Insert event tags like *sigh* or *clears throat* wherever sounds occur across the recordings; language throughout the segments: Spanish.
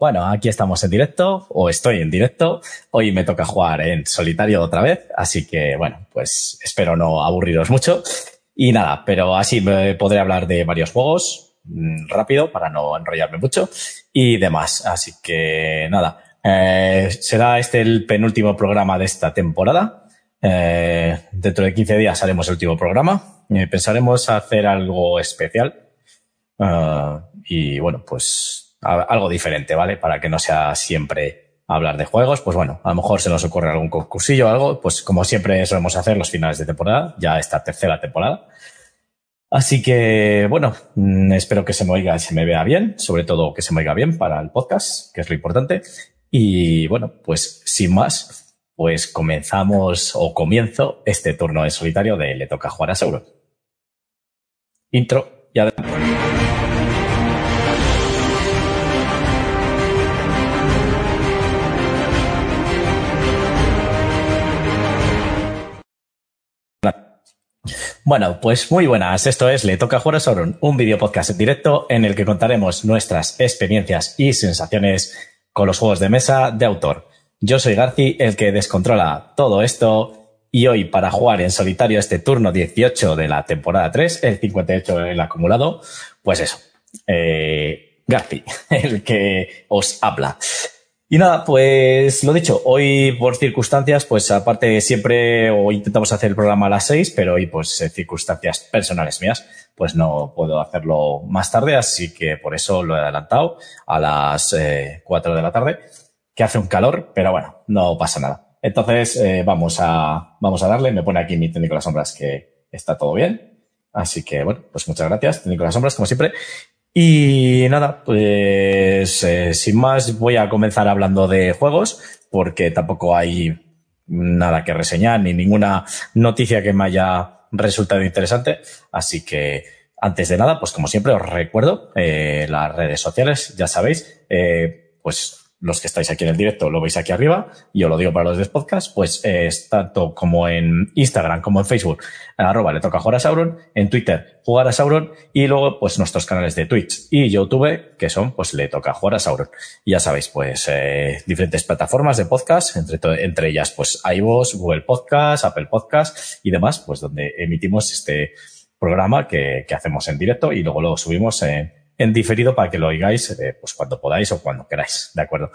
Bueno, aquí estamos en directo, o estoy en directo. Hoy me toca jugar en solitario otra vez, así que bueno, pues espero no aburriros mucho. Y nada, pero así me podré hablar de varios juegos mm, rápido para no enrollarme mucho y demás. Así que nada, eh, será este el penúltimo programa de esta temporada. Eh, dentro de 15 días haremos el último programa. Eh, pensaremos hacer algo especial. Ah, y bueno, pues algo diferente, ¿vale? Para que no sea siempre hablar de juegos, pues bueno, a lo mejor se nos ocurre algún concursillo o algo, pues como siempre solemos hacer los finales de temporada, ya esta tercera temporada. Así que, bueno, mm, espero que se me oiga y se me vea bien, sobre todo que se me oiga bien para el podcast, que es lo importante. Y bueno, pues sin más, pues comenzamos o comienzo este turno en solitario de Le toca jugar a Sauro. Intro y adelante. Bueno, pues muy buenas. Esto es Le Toca Jugar a Sauron, un video podcast en directo en el que contaremos nuestras experiencias y sensaciones con los juegos de mesa de autor. Yo soy Garci, el que descontrola todo esto, y hoy para jugar en solitario este turno 18 de la temporada 3, el 58 el acumulado, pues eso, eh, Garci, *laughs* el que os habla. Y nada, pues lo dicho, hoy por circunstancias, pues aparte siempre o intentamos hacer el programa a las seis, pero hoy pues circunstancias personales mías, pues no puedo hacerlo más tarde, así que por eso lo he adelantado a las eh, cuatro de la tarde, que hace un calor, pero bueno, no pasa nada. Entonces eh, vamos a vamos a darle, me pone aquí mi técnico de las sombras que está todo bien, así que bueno, pues muchas gracias, técnico de las sombras como siempre, y nada, pues eh, sin más voy a comenzar hablando de juegos porque tampoco hay nada que reseñar ni ninguna noticia que me haya resultado interesante. Así que antes de nada, pues como siempre os recuerdo eh, las redes sociales, ya sabéis, eh, pues los que estáis aquí en el directo lo veis aquí arriba, y lo digo para los de podcast, pues es tanto como en Instagram como en Facebook, arroba le toca jugar a Sauron, en Twitter jugar a Sauron, y luego pues nuestros canales de Twitch y YouTube, que son pues le toca jugar a Sauron. Y ya sabéis, pues eh, diferentes plataformas de podcast, entre, entre ellas pues iVoox, Google Podcast, Apple Podcast y demás, pues donde emitimos este programa que, que hacemos en directo y luego lo subimos en en diferido para que lo oigáis eh, pues cuando podáis o cuando queráis, ¿de acuerdo?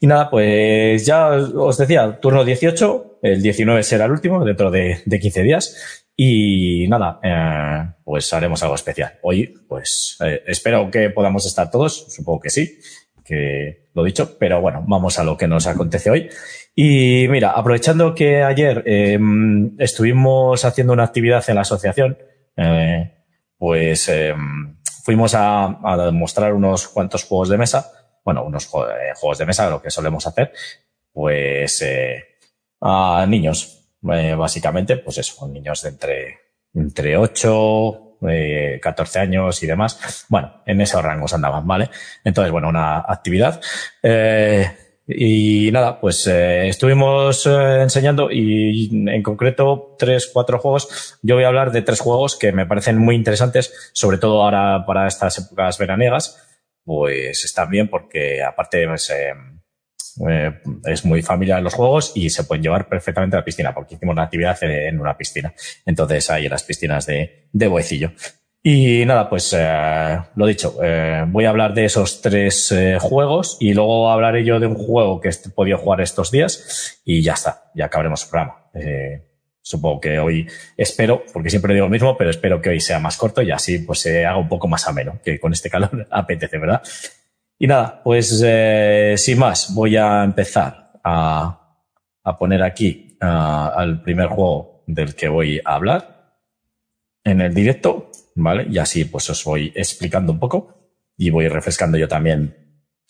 Y nada, pues ya os decía, turno 18, el 19 será el último dentro de, de 15 días. Y nada, eh, pues haremos algo especial. Hoy, pues eh, espero que podamos estar todos, supongo que sí, que lo dicho, pero bueno, vamos a lo que nos acontece hoy. Y mira, aprovechando que ayer em, estuvimos haciendo una actividad en la asociación, pues em, fuimos a, a mostrar unos cuantos juegos de mesa, bueno, unos eh, juegos de mesa, lo que solemos hacer, pues eh, a niños, eh, básicamente, pues eso, niños de entre, entre 8, eh, 14 años y demás. Bueno, en esos rangos andaban, ¿vale? Entonces, bueno, una actividad. Eh, y nada, pues eh, estuvimos eh, enseñando y en concreto tres, cuatro juegos. Yo voy a hablar de tres juegos que me parecen muy interesantes, sobre todo ahora para estas épocas veraniegas. Pues están bien porque aparte pues, eh, eh, es muy familiar los juegos y se pueden llevar perfectamente a la piscina porque hicimos una actividad en una piscina. Entonces hay en las piscinas de, de Boecillo. Y nada, pues eh, lo dicho, eh, voy a hablar de esos tres eh, juegos y luego hablaré yo de un juego que he podido jugar estos días y ya está, ya acabaremos el programa. Supongo que hoy espero, porque siempre digo lo mismo, pero espero que hoy sea más corto y así pues se haga un poco más ameno, que con este calor *laughs* apetece, ¿verdad? Y nada, pues sin más, voy a empezar a, poner aquí uh, al primer juego del que voy a hablar en el directo ¿vale? Y así pues os voy explicando un poco y voy refrescando yo también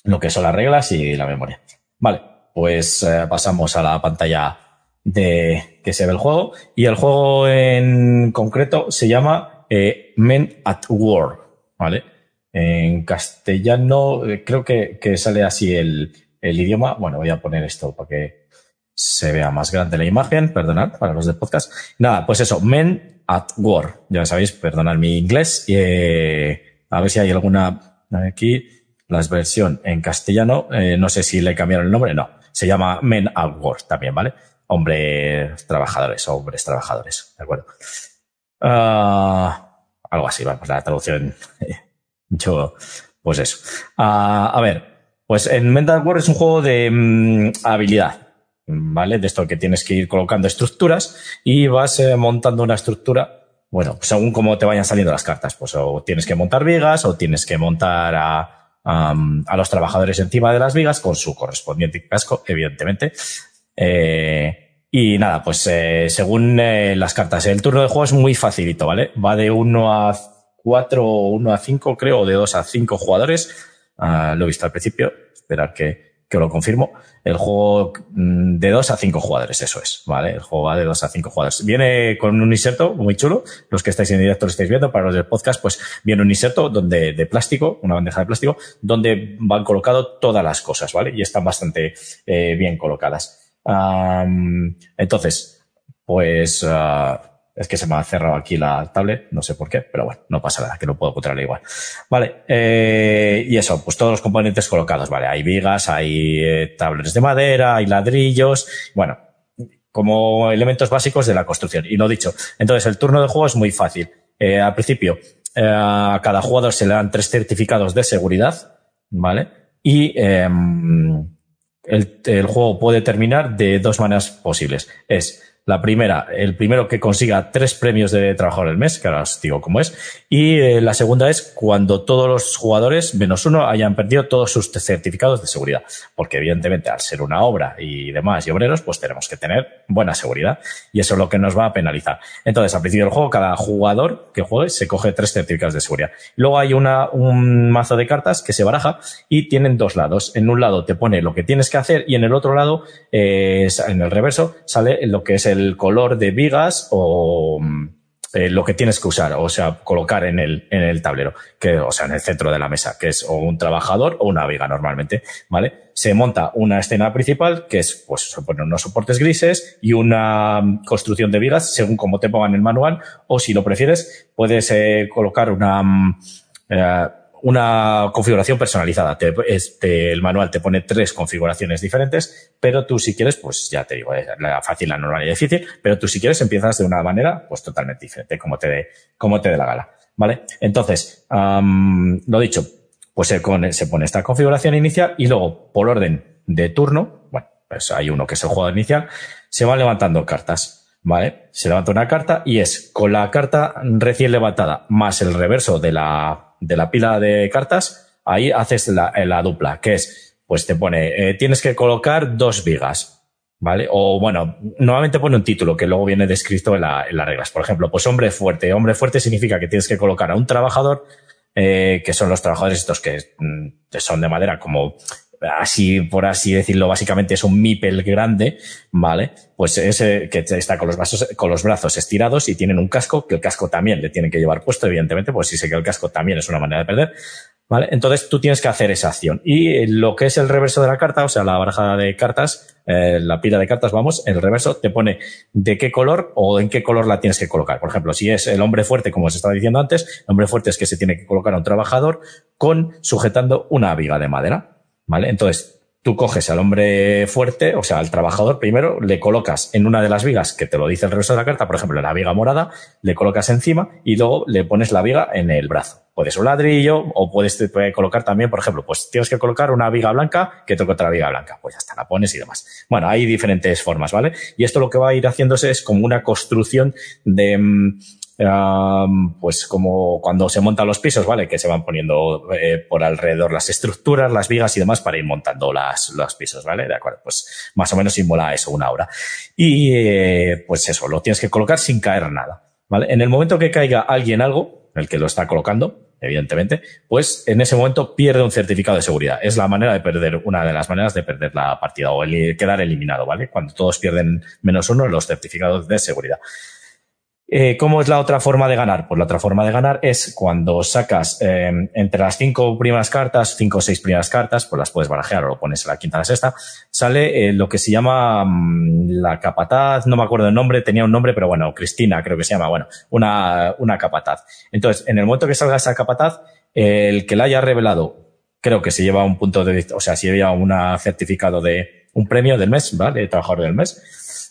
lo que son las reglas y la memoria. Vale, pues eh, pasamos a la pantalla de que se ve el juego y el juego en concreto se llama eh, Men at War, ¿vale? En castellano eh, creo que, que sale así el, el idioma. Bueno, voy a poner esto para que se vea más grande la imagen, perdonad, para los de podcast. Nada, pues eso, Men at War. Ya sabéis, perdonad mi inglés. Eh, a ver si hay alguna aquí. la versión en castellano, eh, no sé si le cambiaron el nombre, no, se llama Men at Work también, ¿vale? Hombres trabajadores, hombres trabajadores, ¿de acuerdo? Ah, algo así, vamos, la traducción, *laughs* yo, pues eso. Ah, a ver, pues en Men at Work es un juego de mm, habilidad, ¿vale? De esto que tienes que ir colocando estructuras y vas eh, montando una estructura bueno, según cómo te vayan saliendo las cartas, pues o tienes que montar vigas o tienes que montar a, a, los trabajadores encima de las vigas con su correspondiente casco, evidentemente. Eh, y nada, pues eh, según eh, las cartas, el turno de juego es muy facilito, ¿vale? Va de 1 a 4 o 1 a 5, creo, o de 2 a 5 jugadores. Ah, lo he visto al principio, esperar que, que lo confirmo. El juego mm, de 2 a 5 jugadores, eso es, ¿vale? El juego va de 2 a 5 jugadores. Viene con un inserto muy chulo. Los que estáis en directo lo estáis viendo. Para los del podcast, pues viene un inserto donde, de plástico, una bandeja de plástico, donde van colocado todas las cosas, ¿vale? Y están bastante eh, bien colocadas. Um, entonces, pues, uh, es que se me ha cerrado aquí la tablet, no sé por qué, pero bueno, no pasa nada, que no puedo encontrarla igual. Vale, eh, y eso, pues todos los componentes colocados, vale, hay vigas, hay eh, tableros de madera, hay ladrillos, bueno, como elementos básicos de la construcción. Y lo dicho, entonces el turno de juego es muy fácil. Eh, al principio, eh, a cada jugador se le dan tres certificados de seguridad, ¿vale? Y em, el, el juego puede terminar de dos maneras posibles. Es la primera, el primero que consiga tres premios de trabajador del mes, que ahora os digo cómo es. Y eh, la segunda es cuando todos los jugadores, menos uno, hayan perdido todos sus certificados de seguridad. Porque evidentemente, al ser una obra y demás y obreros, pues tenemos que tener buena seguridad. Y eso es lo que nos va a penalizar. Entonces, al principio del juego, cada jugador que juegue se coge tres certificados de seguridad. Luego hay una, un mazo de cartas que se baraja y tienen dos lados. En un lado te pone lo que tienes que hacer y en el otro lado, eh, en el reverso, sale lo que es el el color de vigas o mm, eh, lo que tienes que usar, o sea, colocar en el, en el tablero, que, o sea, en el centro de la mesa, que es o un trabajador o una viga normalmente, ¿vale? Se monta una escena principal, que es, pues, se unos soportes grises y una mm, construcción de vigas, según como te pongan el manual, o si lo prefieres, puedes eh, colocar una, mm, eh, una configuración personalizada. Te, este, el manual te pone tres configuraciones diferentes, pero tú si quieres, pues ya te digo, es la fácil, la normal y difícil, pero tú si quieres empiezas de una manera pues totalmente diferente, como te dé, como te dé la gala. ¿Vale? Entonces, lo dicho, pues se pone, esta configuración inicial y luego, por orden de turno, bueno, pues hay uno que es el juego inicial, se van levantando cartas. ¿Vale? Se levanta una carta y es con la carta recién levantada más el reverso de la de la pila de cartas, ahí haces la, la dupla, que es, pues te pone, eh, tienes que colocar dos vigas, ¿vale? O bueno, normalmente pone un título que luego viene descrito en las reglas. Por ejemplo, pues hombre fuerte. Hombre fuerte significa que tienes que colocar a un trabajador, eh, que son los trabajadores estos que mm, son de madera como así, por así decirlo, básicamente es un mipel grande, ¿vale? Pues ese que está con los brazos, con los brazos estirados y tienen un casco, que el casco también le tienen que llevar puesto, evidentemente, pues si sé que el casco también es una manera de perder, ¿vale? Entonces tú tienes que hacer esa acción. Y lo que es el reverso de la carta, o sea, la baraja de cartas, eh, la pila de cartas, vamos, el reverso te pone de qué color o en qué color la tienes que colocar. Por ejemplo, si es el hombre fuerte, como os estaba diciendo antes, el hombre fuerte es que se tiene que colocar a un trabajador con sujetando una viga de madera. ¿Vale? Entonces, tú coges al hombre fuerte, o sea, al trabajador primero, le colocas en una de las vigas que te lo dice el reverso de la carta, por ejemplo, la viga morada, le colocas encima y luego le pones la viga en el brazo. Puedes un ladrillo o puedes colocar también, por ejemplo, pues tienes que colocar una viga blanca que toque otra viga blanca. Pues ya está, la pones y demás. Bueno, hay diferentes formas, ¿vale? Y esto lo que va a ir haciéndose es como una construcción de, pues como cuando se montan los pisos, ¿vale? Que se van poniendo eh, por alrededor las estructuras, las vigas y demás para ir montando las, los pisos, ¿vale? De acuerdo, pues más o menos simula eso, una hora. Y eh, pues eso, lo tienes que colocar sin caer nada, ¿vale? En el momento que caiga alguien algo, el que lo está colocando, evidentemente, pues en ese momento pierde un certificado de seguridad. Es la manera de perder, una de las maneras de perder la partida o el, quedar eliminado, ¿vale? Cuando todos pierden menos uno los certificados de seguridad. Eh, ¿Cómo es la otra forma de ganar? Pues la otra forma de ganar es cuando sacas eh, entre las cinco primeras cartas, cinco o seis primeras cartas, pues las puedes barajear o lo pones en la quinta o la sexta, sale eh, lo que se llama mm, la capataz, no me acuerdo el nombre, tenía un nombre, pero bueno, Cristina creo que se llama, bueno, una, una capataz. Entonces, en el momento que salga esa capataz, el que la haya revelado creo que se lleva un punto de, o sea, se lleva un certificado de un premio del mes, ¿vale? De trabajador del mes.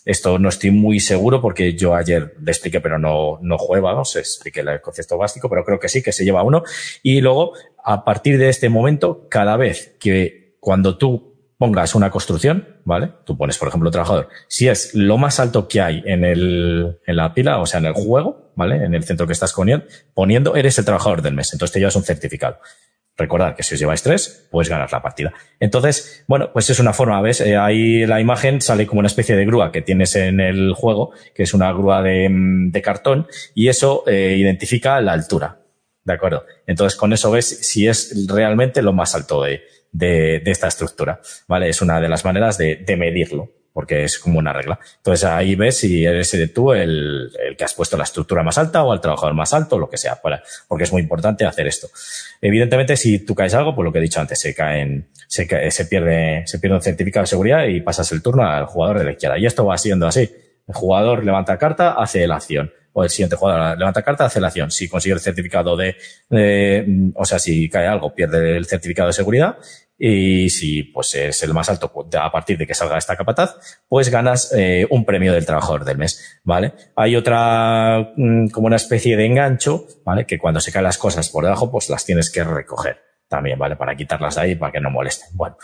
Esto no estoy muy seguro porque yo ayer le expliqué, pero no, no. Se expliqué el concepto básico, pero creo que sí, que se lleva uno. Y luego, a partir de este momento, cada vez que cuando tú pongas una construcción, ¿vale? Tú pones, por ejemplo, trabajador. Si es lo más alto que hay en, el, en la pila, o sea, en el juego, ¿vale? En el centro que estás poniendo, eres el trabajador del mes. Entonces te llevas un certificado. Recordad que si os lleváis tres, puedes ganar la partida. Entonces, bueno, pues es una forma, ¿ves? Eh, ahí la imagen sale como una especie de grúa que tienes en el juego, que es una grúa de, mm, cartón, y eso eh, identifica la altura. ¿De acuerdo? Entonces, con eso ves si es realmente lo más alto de, de, de esta estructura. ¿Vale? Es una de las maneras de, de medirlo porque es como una regla. Entonces ahí ves si eres tú el, el, que has puesto la estructura más alta o al trabajador más alto, lo que sea, porque es muy importante hacer esto. Evidentemente, si tú caes algo, pues lo que he dicho antes, se caen, se, cae, se pierde, se pierde un certificado de seguridad y pasas el turno al jugador de la izquierda. Y esto va siendo así. El jugador levanta carta, hace la acción. O el siguiente jugador levanta carta, hace la acción. Si consigue el certificado de, de, o sea, si cae algo, pierde el certificado de seguridad y si pues es el más alto pues, a partir de que salga esta capataz, pues ganas eh, un premio del trabajador del mes, ¿vale? Hay otra mm, como una especie de engancho, ¿vale? Que cuando se caen las cosas por debajo, pues las tienes que recoger también, ¿vale? Para quitarlas de ahí para que no molesten. Bueno,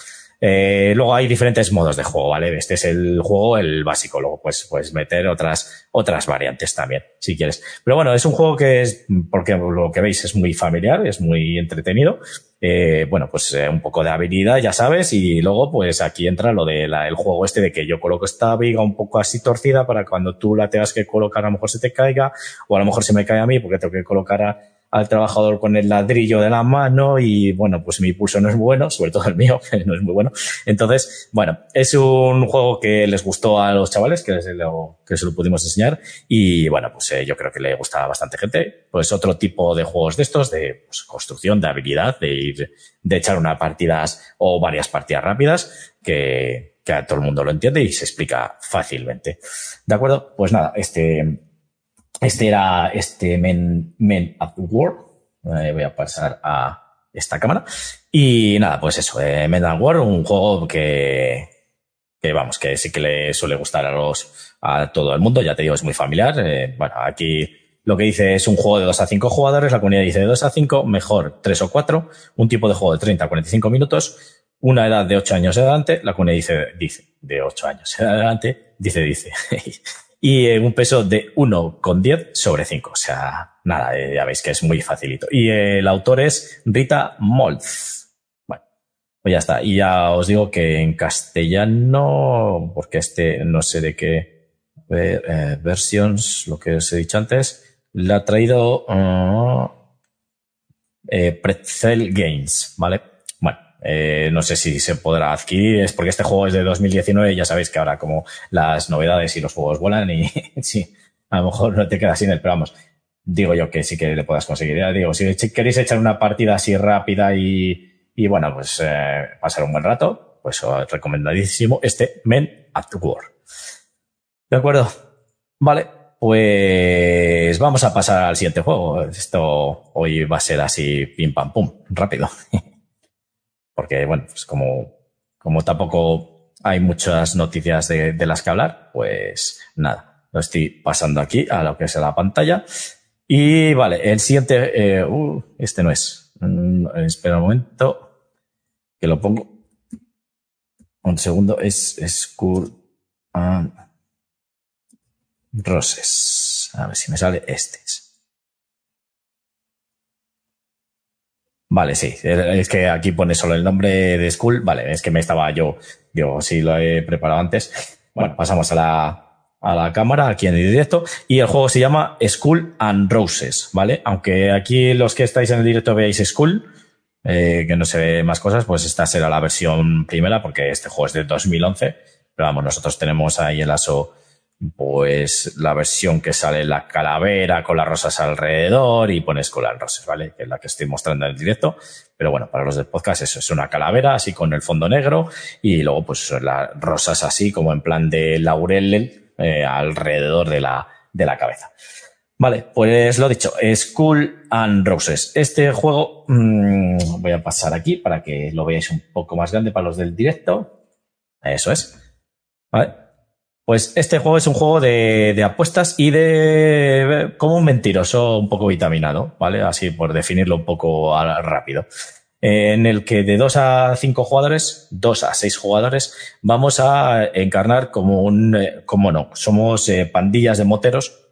eh, luego hay diferentes modos de juego, ¿vale? Este es el juego, el básico. Luego pues puedes meter otras, otras variantes también, si quieres. Pero bueno, es un juego que es, porque lo que veis es muy familiar, es muy entretenido. Eh, bueno, pues eh, un poco de habilidad, ya sabes, y luego pues aquí entra lo del el juego este de que yo coloco esta viga un poco así torcida para cuando tú la tengas que colocar a lo mejor se te caiga, o a lo mejor se me cae a mí porque tengo que colocar a, al trabajador con el ladrillo de la mano y bueno, pues mi pulso no es bueno, sobre todo el mío, *laughs* que no es muy bueno. Entonces, bueno, es un juego que les gustó a los chavales, que, se lo, que se lo pudimos enseñar y bueno, pues eh, yo creo que le gusta a bastante gente. Pues otro tipo de juegos de estos, de pues, construcción, de habilidad, de ir, de echar unas partidas o varias partidas rápidas que, que a todo el mundo lo entiende y se explica fácilmente. ¿De acuerdo? Pues nada, este, este era este Men, Men at War. Eh, voy a pasar a esta cámara. Y nada, pues eso, eh, Men at War, un juego que, que vamos, que sí que le suele gustar a los, a todo el mundo. Ya te digo, es muy familiar. Eh, bueno, aquí lo que dice es un juego de 2 a 5 jugadores, la comunidad dice de 2 a 5, mejor 3 o 4, un tipo de juego de 30 a 45 minutos, una edad de 8 años de adelante, la comunidad dice, dice, de 8 años de adelante, dice, dice. *laughs* y en un peso de 1,10 sobre 5. O sea, nada, eh, ya veis que es muy facilito. Y el autor es Rita Moltz. Bueno, pues ya está. Y ya os digo que en castellano, porque este no sé de qué eh, versions, lo que os he dicho antes, le ha traído uh, eh, Pretzel Games, ¿vale? Eh, no sé si se podrá adquirir, es porque este juego es de 2019 y ya sabéis que ahora como las novedades y los juegos vuelan y *laughs* sí, a lo mejor no te quedas sin él, pero vamos, digo yo que sí que le puedas conseguir. Ya digo, si queréis echar una partida así rápida y, y bueno, pues eh, pasar un buen rato, pues os recomendadísimo este Men at War. ¿De acuerdo? Vale, pues vamos a pasar al siguiente juego. Esto hoy va a ser así pim pam pum, rápido. *laughs* porque bueno, pues como, como tampoco hay muchas noticias de, de, las que hablar, pues nada, lo estoy pasando aquí a lo que es la pantalla. Y vale, el siguiente, eh, uh, este no es. Mm, espera un momento, que lo pongo. Un segundo, es School and Roses. A ver si me sale este. Vale, sí. Es que aquí pone solo el nombre de School. Vale, es que me estaba yo, yo sí lo he preparado antes. Bueno, pasamos a la, a la cámara aquí en el directo y el juego se llama School and Roses, ¿vale? Aunque aquí los que estáis en el directo veáis School, eh, que no se ve más cosas, pues esta será la versión primera porque este juego es de 2011. Pero vamos, nosotros tenemos ahí el ASO pues la versión que sale la calavera con las rosas alrededor y pones cola rosas, ¿vale? Que es la que estoy mostrando en el directo. Pero bueno, para los del podcast eso es una calavera así con el fondo negro y luego pues las rosas así como en plan de laurel eh, alrededor de la, de la cabeza. Vale, pues lo dicho, School and Roses. Este juego mmm, voy a pasar aquí para que lo veáis un poco más grande para los del directo. Eso es. Vale. Pues este juego es un juego de, de, apuestas y de como un mentiroso un poco vitaminado, ¿vale? Así por definirlo un poco rápido. En el que de dos a cinco jugadores, dos a seis jugadores, vamos a encarnar como un, eh, como no, somos eh, pandillas de moteros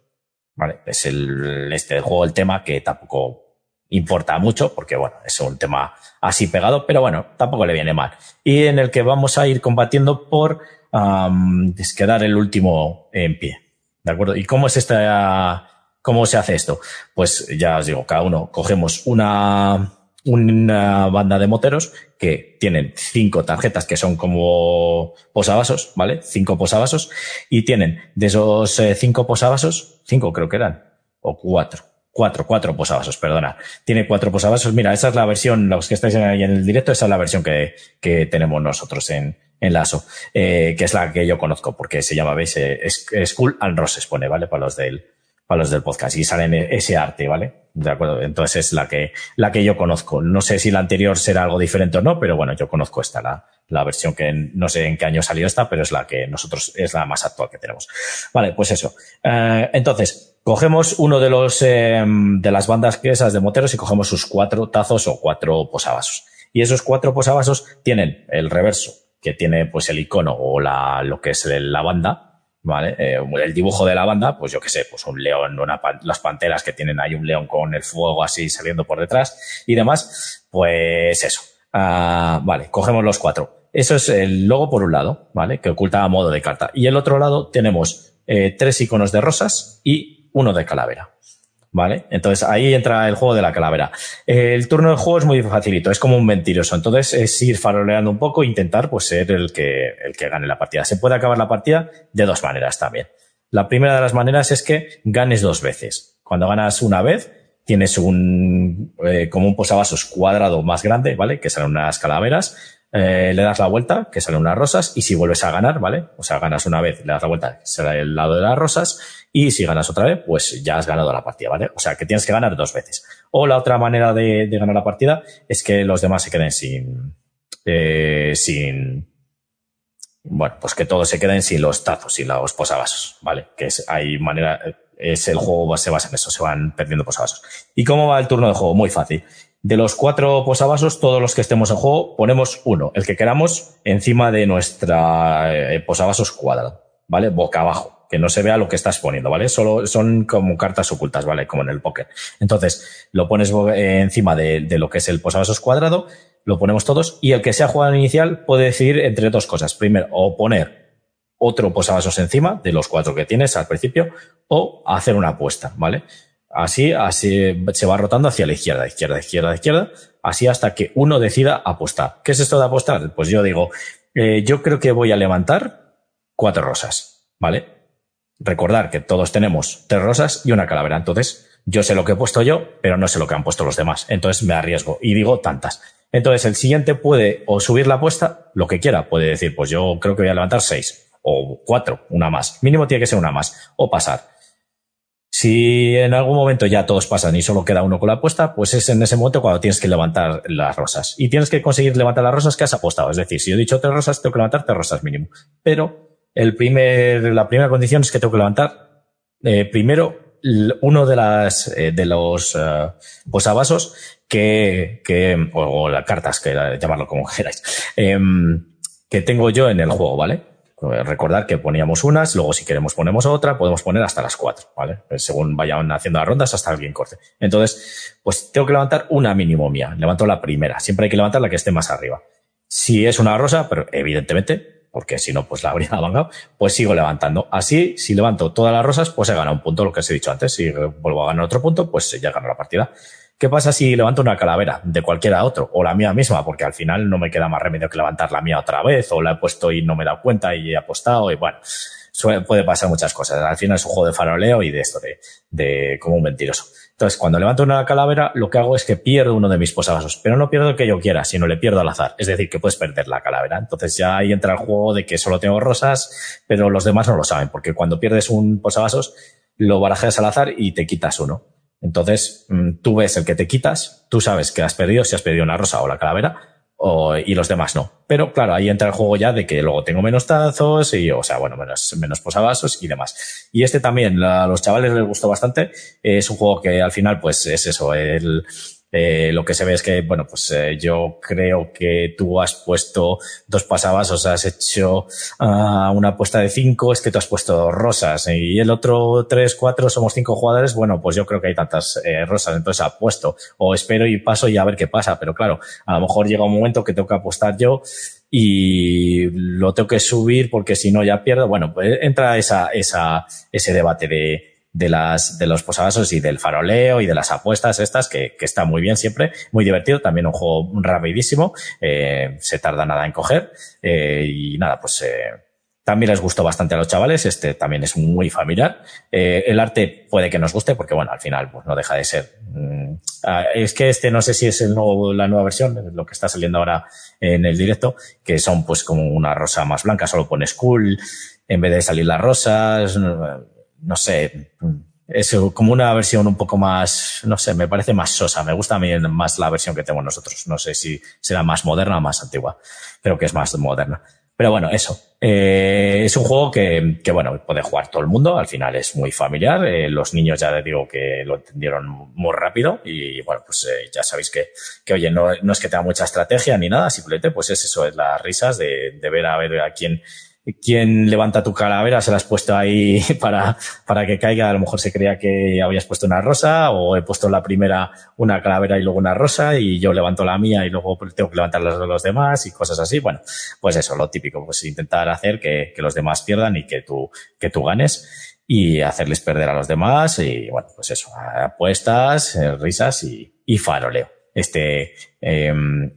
¿vale? Es el, este juego el tema que tampoco importa mucho, porque bueno, es un tema así pegado, pero bueno, tampoco le viene mal. Y en el que vamos a ir combatiendo por um, quedar el último en pie. ¿De acuerdo? ¿Y cómo es esta, cómo se hace esto? Pues ya os digo, cada uno cogemos una, una banda de moteros que tienen cinco tarjetas que son como posavasos, ¿vale? Cinco posavasos y tienen de esos eh, cinco posavasos, cinco creo que eran, o cuatro, cuatro, cuatro posavasos, perdona. Tiene cuatro posavasos. Mira, esa es la versión, los que estáis ahí en el directo, esa es la versión que, que tenemos nosotros en, en Lasso, eh, que es la que yo conozco porque se llama, veis, eh, School and Roses pone, ¿vale? Para los del, para los del podcast y salen ese arte, ¿vale? De acuerdo. Entonces es la que, la que yo conozco. No sé si la anterior será algo diferente o no, pero bueno, yo conozco esta, la, la versión que no sé en qué año salió esta, pero es la que nosotros, es la más actual que tenemos. Vale, pues eso. Eh, entonces, cogemos uno de los, eh, de las bandas que esas de moteros y cogemos sus cuatro tazos o cuatro posavasos. Y esos cuatro posavasos tienen el reverso, que tiene pues el icono o la, lo que es la banda, ¿vale? Eh, el dibujo de la banda, pues yo qué sé, pues un león, una, las panteras que tienen ahí un león con el fuego así saliendo por detrás y demás, pues eso. Ah, vale, cogemos los cuatro. Eso es el logo por un lado, ¿vale? Que oculta a modo de carta. Y el otro lado tenemos eh, tres iconos de rosas y uno de calavera. ¿Vale? Entonces ahí entra el juego de la calavera. El turno de juego es muy facilito, es como un mentiroso. Entonces es ir faroleando un poco e intentar pues ser el que, el que gane la partida. Se puede acabar la partida de dos maneras también. La primera de las maneras es que ganes dos veces. Cuando ganas una vez, tienes un, eh, como un posavasos cuadrado más grande, ¿vale? Que salen unas calaveras eh, le das la vuelta, que salen unas rosas, y si vuelves a ganar, ¿vale? O sea, ganas una vez, le das la vuelta, será el lado de las rosas, y si ganas otra vez, pues ya has ganado la partida, ¿vale? O sea, que tienes que ganar dos veces. O la otra manera de, de ganar la partida es que los demás se queden sin, eh, sin, bueno, pues que todos se queden sin los tazos y los posavasos, ¿vale? Que es, hay manera, es el juego se basa en eso, se van perdiendo posavasos. ¿Y cómo va el turno de juego? Muy fácil. De los cuatro posavasos, todos los que estemos en juego, ponemos uno, el que queramos, encima de nuestra eh, posavasos cuadrado, ¿vale? Boca abajo, que no se vea lo que estás poniendo, ¿vale? Solo son como cartas ocultas, ¿vale? Como en el póker. Entonces, lo pones eh, encima de, lo que es el posavasos cuadrado, lo ponemos todos, y el que sea jugado inicial puede decidir entre dos cosas. Primero, o poner otro posavasos encima de los cuatro que tienes al principio, o hacer una apuesta, ¿vale? Así, así se va rotando hacia la izquierda, izquierda, izquierda, izquierda, así hasta que uno decida apostar. ¿Qué es esto de apostar? Pues yo digo, eh, yo creo que voy a levantar cuatro rosas, ¿vale? Recordar que todos tenemos tres rosas y una calavera. Entonces, yo sé lo que he puesto yo, pero no sé lo que han puesto los demás. Entonces me arriesgo y digo tantas. Entonces el siguiente puede o subir la apuesta, lo que quiera. Puede decir, pues yo creo que voy a levantar seis o cuatro, una más. Mínimo tiene que ser una más. O pasar. Si en algún momento ya todos pasan y solo queda uno con la apuesta, pues es en ese momento cuando tienes que levantar las rosas. Y tienes que conseguir levantar las rosas que has apostado. Es decir, si yo he dicho tres rosas, tengo que levantar tres rosas mínimo. Pero el primer, la primera condición es que tengo que levantar eh, primero uno de las eh, de los eh, posavasos que, que o, las cartas que llamarlo como *laughs* queráis em, que tengo yo en el juego, ¿vale? Eh, recordar que poníamos unas, luego si queremos ponemos otra, podemos poner hasta las cuatro, ¿vale? Pues según vayan haciendo las rondas hasta alguien corte. Entonces, pues tengo que levantar una mínimo mía. Levanto la primera. Siempre hay que levantar la que esté más arriba. Si es una rosa, pero evidentemente, porque si no, pues la habría *laughs* mangado, pues sigo levantando. Así, si levanto todas las rosas, pues he ganado un punto, lo que os he dicho antes. Si vuelvo a ganar otro punto, pues ya gano la partida. ¿Qué pasa si levanto una calavera de cualquiera otro? O la mía misma, porque al final no me queda más remedio que levantar la mía otra vez, o la he puesto y no me he dado cuenta y he apostado, y bueno, puede pasar muchas cosas. Al final es un juego de faroleo y de esto, de, de como un mentiroso. Entonces, cuando levanto una calavera, lo que hago es que pierdo uno de mis posavasos, pero no pierdo el que yo quiera, sino le pierdo al azar. Es decir, que puedes perder la calavera. Entonces ya ahí entra el juego de que solo tengo rosas, pero los demás no lo saben, porque cuando pierdes un posavasos, lo barajeas al azar y te quitas uno. Entonces, mm, tú ves el que te quitas, tú sabes que has perdido, si has perdido una rosa o la calavera, y los demás no. Pero claro, ahí entra el juego ya de que luego tengo menos tazos y, o sea, bueno, menos, menos posavasos y demás. Y este también, a los chavales les gustó bastante. Es un juego que al final, pues es eso, el, eh, lo que se ve es que, bueno, pues eh, yo creo que tú has puesto dos pasabas, o has hecho uh, una apuesta de cinco, es que tú has puesto rosas y el otro tres, cuatro, somos cinco jugadores, bueno, pues yo creo que hay tantas eh, rosas, entonces apuesto o espero y paso y a ver qué pasa, pero claro, a lo mejor llega un momento que tengo que apostar yo y lo tengo que subir porque si no ya pierdo, bueno, pues entra esa, esa, ese debate de, de las de los posavasos y del faroleo y de las apuestas estas que, que está muy bien siempre muy divertido también un juego rapidísimo eh, se tarda nada en coger eh, y nada pues eh, también les gustó bastante a los chavales este también es muy familiar eh, el arte puede que nos guste porque bueno al final pues no deja de ser mm, ah, es que este no sé si es el nuevo, la nueva versión lo que está saliendo ahora en el directo que son pues como una rosa más blanca solo pones cool en vez de salir las rosas no sé, es como una versión un poco más, no sé, me parece más sosa. Me gusta a mí más la versión que tenemos nosotros. No sé si será más moderna o más antigua. Creo que es más moderna. Pero bueno, eso. Eh, es un juego que, que, bueno, puede jugar todo el mundo. Al final es muy familiar. Eh, los niños ya les digo que lo entendieron muy rápido. Y bueno, pues eh, ya sabéis que, que oye, no, no es que tenga mucha estrategia ni nada. Simplemente pues es eso, es las risas de, de ver a ver a quién quién levanta tu calavera, se la has puesto ahí *laughs* para, para que caiga. A lo mejor se creía que habías puesto una rosa o he puesto la primera una calavera y luego una rosa y yo levanto la mía y luego tengo que levantar los de los demás y cosas así. Bueno, pues eso, lo típico, pues intentar hacer que, que los demás pierdan y que tú, que tú ganes y hacerles perder a los demás y bueno, pues eso, apuestas, eh, risas y, y faroleo. Este eh,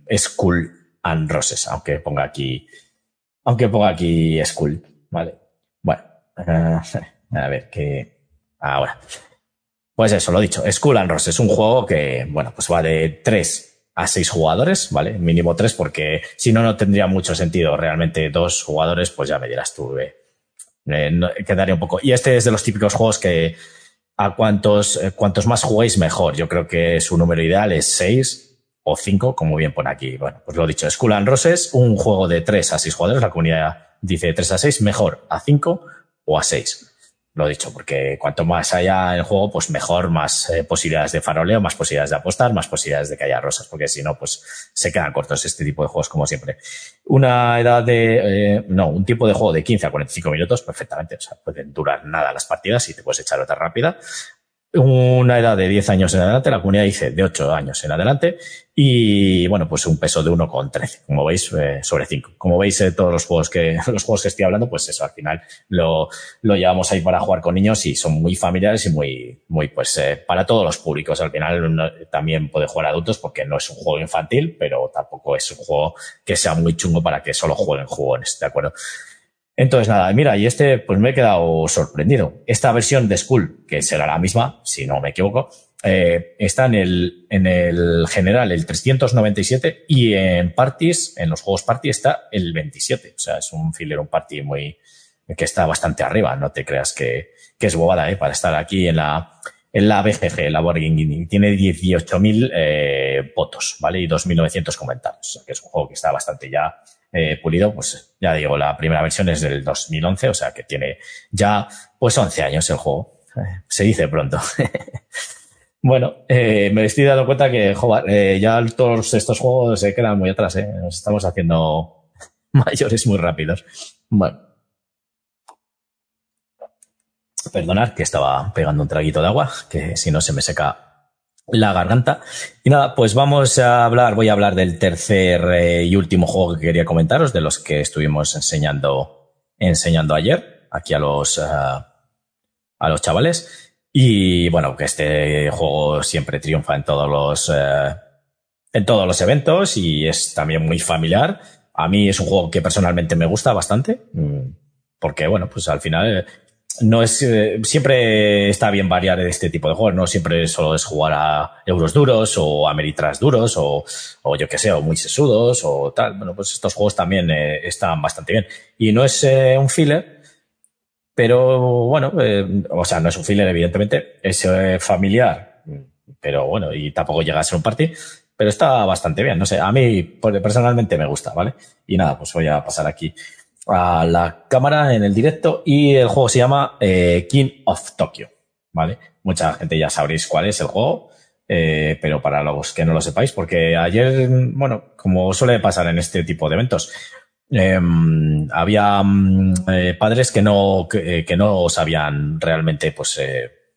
es cool and roses, aunque ponga aquí aunque ponga aquí school, ¿vale? Bueno, uh, a ver qué. Ahora. Pues eso, lo dicho. School and Rose es un juego que, bueno, pues va de 3 a 6 jugadores, ¿vale? Mínimo 3, porque si no, no tendría mucho sentido. Realmente dos jugadores, pues ya me dirás tú, eh, eh, quedaría un poco. Y este es de los típicos juegos que a cuantos, eh, cuantos más juguéis, mejor. Yo creo que su número ideal es 6 o 5, como bien pone aquí. Bueno, pues lo dicho, Skull and Roses, un juego de 3 a 6 jugadores, la comunidad dice de 3 a 6, mejor a 5 o a 6. Lo dicho, porque cuanto más haya el juego, pues mejor, más eh, posibilidades de faroleo, más posibilidades de apostar, más posibilidades de que haya rosas, porque si no, pues se quedan cortos este tipo de juegos, como siempre. Una edad de, eh, no, un tipo de juego de 15 a 45 minutos, perfectamente, o sea, pueden durar nada las partidas y te puedes echar otra rápida una edad de 10 años en adelante, la comunidad dice de 8 años en adelante y bueno, pues un peso de 1,13, como veis, eh, sobre 5. Como veis, eh, todos los juegos que, *laughs* los juegos que estoy hablando, pues eso, al final lo, lo llevamos ahí para jugar con niños y son muy familiares y muy, muy, pues, eh, para todos los públicos. Al final no, también puede jugar adultos porque no es un juego infantil, pero tampoco es un juego que sea muy chungo para que solo jueguen jugones, ¿de acuerdo? Entonces, nada, mira, y este, pues me he quedado sorprendido. Esta versión de Skull, que será la misma, si no me equivoco, eh, está en el, en el general el 397 y en parties, en los juegos party está el 27. O sea, es un filler, un party muy, que está bastante arriba. No te creas que, que es bobada, eh, para estar aquí en la, en la BGG, la Board Tiene 18.000 eh, votos, ¿vale? Y 2.900 comentarios. O sea, que es un juego que está bastante ya eh, pulido, pues ya digo, la primera versión es del 2011, o sea que tiene ya pues 11 años el juego. Se dice pronto. *laughs* bueno, eh, me estoy dando cuenta que joder, eh, ya todos estos juegos se quedan muy atrás, ¿eh? nos estamos haciendo *laughs* mayores muy rápidos. Bueno. Perdonad que estaba pegando un traguito de agua, que si no se me seca la garganta. Y nada, pues vamos a hablar, voy a hablar del tercer eh, y último juego que quería comentaros, de los que estuvimos enseñando, enseñando ayer, aquí a los, uh, a los chavales. Y bueno, que este juego siempre triunfa en todos los, uh, en todos los eventos y es también muy familiar. A mí es un juego que personalmente me gusta bastante, mm, porque bueno, pues al final no es eh, siempre está bien variar este tipo de juegos, no siempre solo es jugar a euros duros o a duros o, o yo que sé, o muy sesudos o tal. Bueno, pues estos juegos también eh, están bastante bien. Y no es eh, un filler, Pero bueno, o sea, no es un filler, evidentemente, es familiar, pero bueno, y tampoco llega a ser un party, pero está bastante bien. No sé, a mí personalmente me gusta, ¿vale? Y nada, pues voy a pasar aquí a la cámara en el directo y el juego se llama eh, King of Tokyo, ¿vale? Mucha gente ya sabréis cuál es el juego, eh, pero para los que no lo sepáis, porque ayer, bueno, como suele pasar en este tipo de eventos, eh, había mm, eh, padres que no, que, que, no sabían realmente, pues,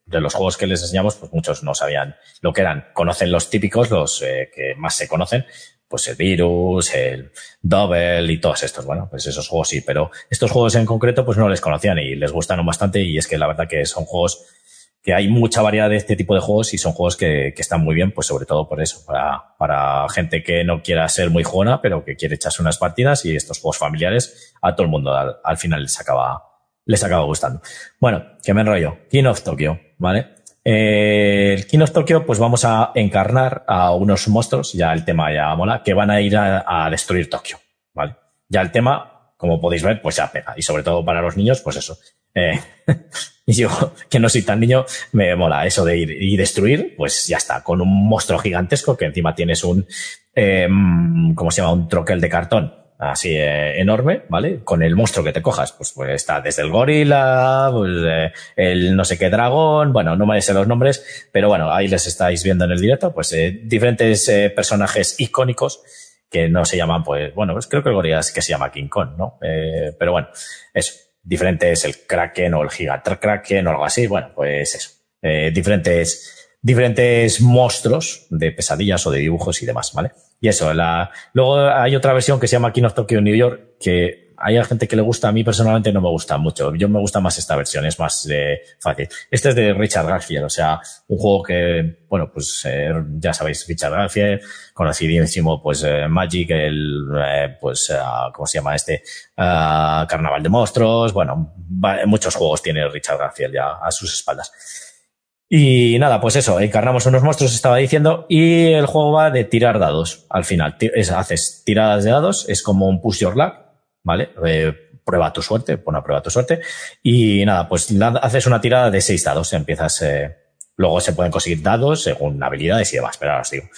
de los juegos que les enseñamos, pues muchos no sabían lo que eran. Conocen los típicos, los que más se conocen, pues el virus, el double y todos estos. Bueno, pues esos juegos sí, pero estos juegos en concreto, pues no les conocían y les gustaron bastante y es que la verdad que son juegos que hay mucha variedad de este tipo de juegos y son juegos que, que están muy bien, pues sobre todo por eso, para, para gente que no quiera ser muy jugona, pero que quiere echarse unas partidas y estos juegos familiares a todo el mundo al, al final les acaba, les acaba gustando. Bueno, que me enrollo. King of Tokyo, ¿vale? Eh, el King of Tokyo, pues vamos a encarnar a unos monstruos, ya el tema ya mola, que van a ir a, destruir Tokio, ¿vale? Ya el tema, como podéis ver, pues ya pega. Y sobre todo para los niños, pues eso. Eh, *laughs* y yo, que no soy tan niño, me mola eso de ir y destruir, pues ya está, con un monstruo gigantesco que encima tienes un, eh, ¿cómo se llama? Un troquel de cartón así eh, enorme, ¿vale? Con el monstruo que te cojas, pues, pues está desde el gorila, pues, eh, el no sé qué dragón, bueno, no me sé los nombres, pero bueno, ahí les estáis viendo en el directo, pues eh, diferentes eh, personajes icónicos que no se llaman, pues, bueno, pues creo que el gorila es que se llama King Kong, ¿no? Eh, pero bueno, eso, diferentes, el Kraken o el Gigantor Kraken o algo así, bueno, pues eso, eh, diferentes diferentes monstruos de pesadillas o de dibujos y demás, ¿vale? Y eso, la... luego hay otra versión que se llama King of Tokyo New York, que hay gente que le gusta, a mí personalmente no me gusta mucho. Yo me gusta más esta versión, es más eh, fácil. Este es de Richard Garfield, o sea, un juego que, bueno, pues eh, ya sabéis, Richard Garfield, conocidísimo, pues eh, Magic, el, eh, pues, uh, ¿cómo se llama este? Uh, Carnaval de Monstruos, bueno, va, muchos juegos tiene Richard Garfield ya a sus espaldas. Y nada, pues eso, encarnamos unos monstruos, estaba diciendo, y el juego va de tirar dados al final. Es, haces tiradas de dados, es como un push your luck, ¿vale? Eh, prueba tu suerte, pon a prueba tu suerte. Y nada, pues haces una tirada de seis dados, empiezas, eh, luego se pueden conseguir dados según habilidades y demás, pero ahora os digo.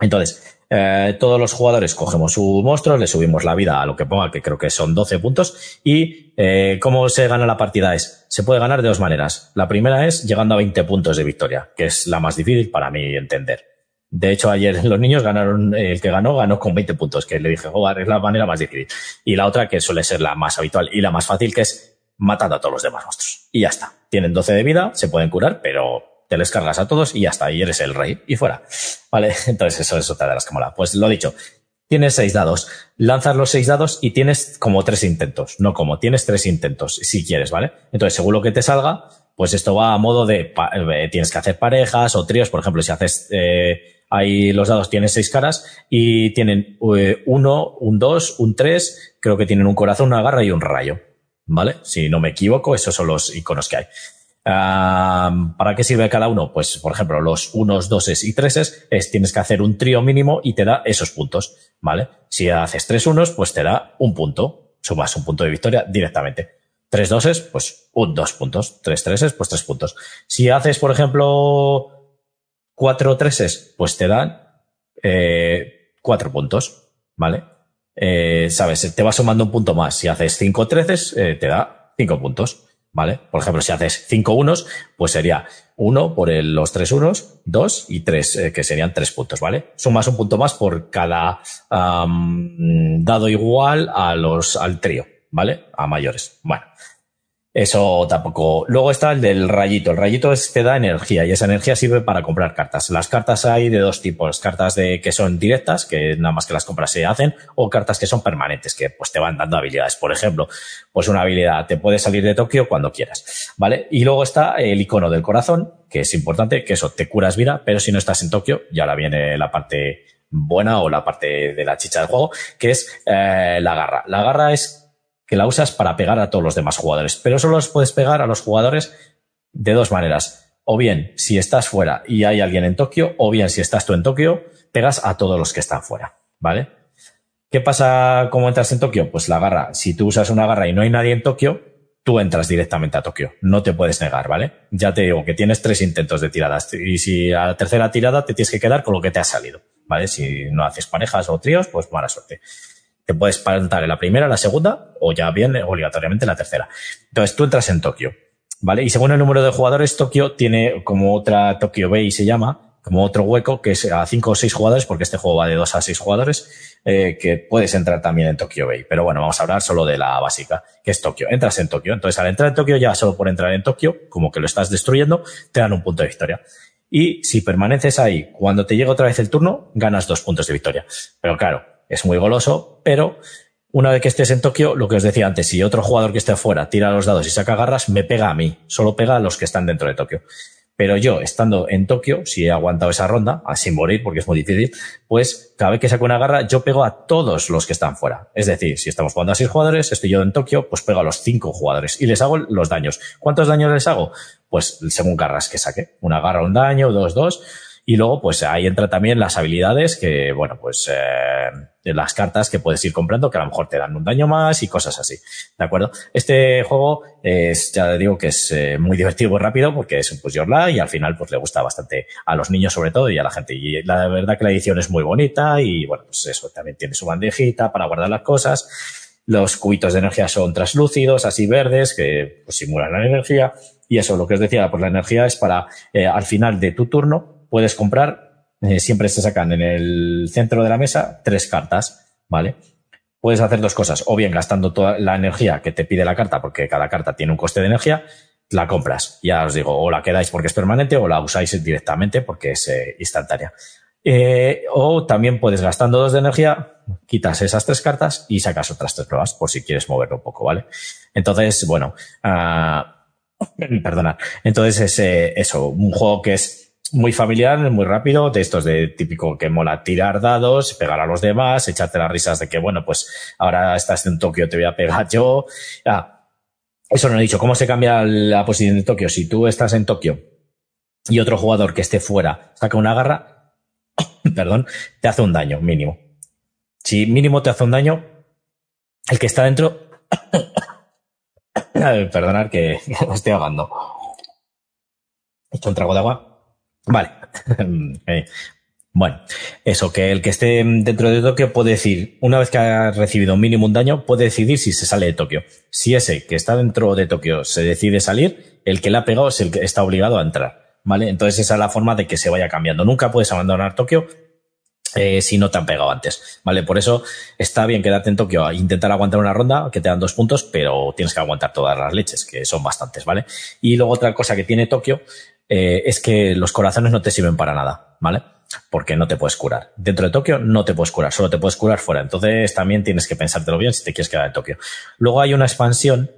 Entonces, eh, todos los jugadores cogemos su monstruo, le subimos la vida a lo que ponga, que creo que son 12 puntos. Y eh, ¿cómo se gana la partida? Es, se puede ganar de dos maneras. La primera es llegando a 20 puntos de victoria, que es la más difícil para mí entender. De hecho, ayer *laughs* los niños ganaron, el que ganó, ganó con 20 puntos, que le dije, jugar es la manera más difícil. Y la otra, que suele ser la más habitual y la más fácil, que es matando a todos los demás monstruos. Y ya está. Tienen 12 de vida, se pueden curar, pero te les cargas a todos y ya está, y eres el rey y fuera. Vale, *laughs* entonces eso es otra de las que mola. Pues lo dicho, tienes seis dados, lanzas los seis dados y tienes como tres intentos, no como, tienes tres intentos si quieres, ¿vale? Entonces, según lo que te salga, pues esto va a modo de, eh, tienes que hacer parejas o tríos, por ejemplo, si haces, eh, ahí los dados tienen seis caras y tienen eh, uno, un dos, un tres, creo que tienen un corazón, una garra y un rayo, ¿vale? Si no me equivoco, esos son los iconos que hay. ¿Para qué sirve cada uno? Pues, por ejemplo, los unos, doses y treses es tienes que hacer un trío mínimo y te da esos puntos, ¿vale? Si haces tres unos, pues te da un punto, sumas un punto de victoria directamente. Tres doses, pues un dos puntos. Tres treses, pues tres puntos. Si haces, por ejemplo, cuatro treses, pues te dan eh, cuatro puntos, ¿vale? Eh, Sabes, te va sumando un punto más. Si haces cinco treces, eh, te da cinco puntos. ¿Vale? Por ejemplo, si haces cinco unos, pues sería uno por los tres unos, dos y tres, eh, que serían tres puntos, ¿vale? Sumas un punto más por cada um, dado igual a los, al trío, ¿vale? A mayores. Bueno. Eso tampoco. Luego está el del rayito. El rayito es, te da energía y esa energía sirve para comprar cartas. Las cartas hay de dos tipos. Cartas de, que son directas, que nada más que las compras se hacen, o cartas que son permanentes, que pues te van dando habilidades. Por ejemplo, pues una habilidad te puede salir de Tokio cuando quieras. ¿Vale? Y luego está el icono del corazón, que es importante, que eso te curas vida, pero si no estás en Tokio, ya ahora viene la parte buena o la parte de la chicha del juego, que es eh, la garra. La garra es que la usas para pegar a todos los demás jugadores, pero solo los puedes pegar a los jugadores de dos maneras. O bien, si estás fuera y hay alguien en Tokio, o bien, si estás tú en Tokio, pegas a todos los que están fuera, ¿vale? ¿Qué pasa como entras en Tokio? Pues la garra, si tú usas una garra y no hay nadie en Tokio, tú entras directamente a Tokio. No te puedes negar, ¿vale? Ya te digo que tienes tres intentos de tiradas y si a la tercera tirada te tienes que quedar con lo que te ha salido, ¿vale? Si no haces parejas o tríos, pues mala suerte. Te puedes plantar en la primera, la segunda o ya bien obligatoriamente en la tercera. Entonces tú entras en Tokio, ¿vale? Y según el número de jugadores, Tokio tiene como otra Tokyo Bay se llama, como otro hueco que es a cinco o seis jugadores, porque este juego va de dos a seis jugadores, eh, que puedes entrar también en Tokyo Bay. Pero bueno, vamos a hablar solo de la básica, que es Tokio. Entras en Tokio. Entonces, al entrar en Tokio, ya solo por entrar en Tokio, como que lo estás destruyendo, te dan un punto de victoria. Y si permaneces ahí, cuando te llega otra vez el turno, ganas dos puntos de victoria. Pero claro, es muy goloso, pero una vez que estés en Tokio, lo que os decía antes, si otro jugador que esté afuera tira los dados y saca garras, me pega a mí. Solo pega a los que están dentro de Tokio. Pero yo, estando en Tokio, si he aguantado esa ronda, sin morir, porque es muy difícil, pues cada vez que saco una garra, yo pego a todos los que están fuera. Es decir, si estamos jugando a seis jugadores, estoy yo en Tokio, pues pego a los cinco jugadores y les hago los daños. ¿Cuántos daños les hago? Pues según garras que saque. Una garra, un daño, dos, dos. Y luego, pues ahí entra también las habilidades que, bueno, pues eh, las cartas que puedes ir comprando que a lo mejor te dan un daño más y cosas así. ¿De acuerdo? Este juego es, ya digo que es eh, muy divertido y rápido porque es un push your luck y al final pues le gusta bastante a los niños sobre todo y a la gente. Y la verdad que la edición es muy bonita y bueno, pues eso también tiene su bandejita para guardar las cosas. Los cubitos de energía son translúcidos, así verdes, que pues, simulan la energía. Y eso, lo que os decía, pues la energía es para, eh, al final de tu turno, puedes comprar, eh, siempre se sacan en el centro de la mesa tres cartas, ¿vale? Puedes hacer dos cosas, o bien gastando toda la energía que te pide la carta, porque cada carta tiene un coste de energía, la compras, ya os digo, o la quedáis porque es permanente o la usáis directamente porque es eh, instantánea. Eh, o también puedes gastando dos de energía, quitas esas tres cartas y sacas otras tres nuevas por si quieres moverlo un poco, ¿vale? Entonces, bueno, uh, *clears throat* perdonad. Entonces es eso, un juego que es muy familiar, muy rápido, de estos de típico que mola tirar dados, pegar a los demás, echarte las risas de que, bueno, pues ahora estás en Tokio, te voy a pegar yo. Ah, eso no he dicho. ¿Cómo se cambia la posición de Tokio? Si tú estás en Tokio y otro jugador que esté fuera saca una garra, *coughs* perdón, te hace un daño mínimo. Si mínimo te hace un daño, el que está dentro, *coughs* perdonad que *laughs* estoy ahogando. He hecho un trago de agua. Vale. *laughs* Eh, bueno, eso, que el que esté dentro de Tokio puede decir, una vez que ha recibido mínimo un daño, puede decidir si se sale de Tokio. Si ese que está dentro de Tokio se decide salir, el que le ha pegado es el que está obligado a entrar. ¿Vale? Entonces esa es la forma de que se vaya cambiando. Nunca puedes abandonar Tokio eh, si no te han pegado antes, ¿vale? Por eso está bien quedarte en Tokio a intentar aguantar una ronda, que te dan dos puntos, pero tienes que aguantar todas las leches, que son bastantes, ¿vale? Y luego otra cosa que tiene Tokio eh, es que los corazones no te sirven para nada, ¿vale? Porque no te puedes curar. Dentro de Tokio no te puedes curar, solo te puedes curar fuera. Entonces también tienes que pensártelo bien si te quieres quedar en Tokio. Luego hay una expansión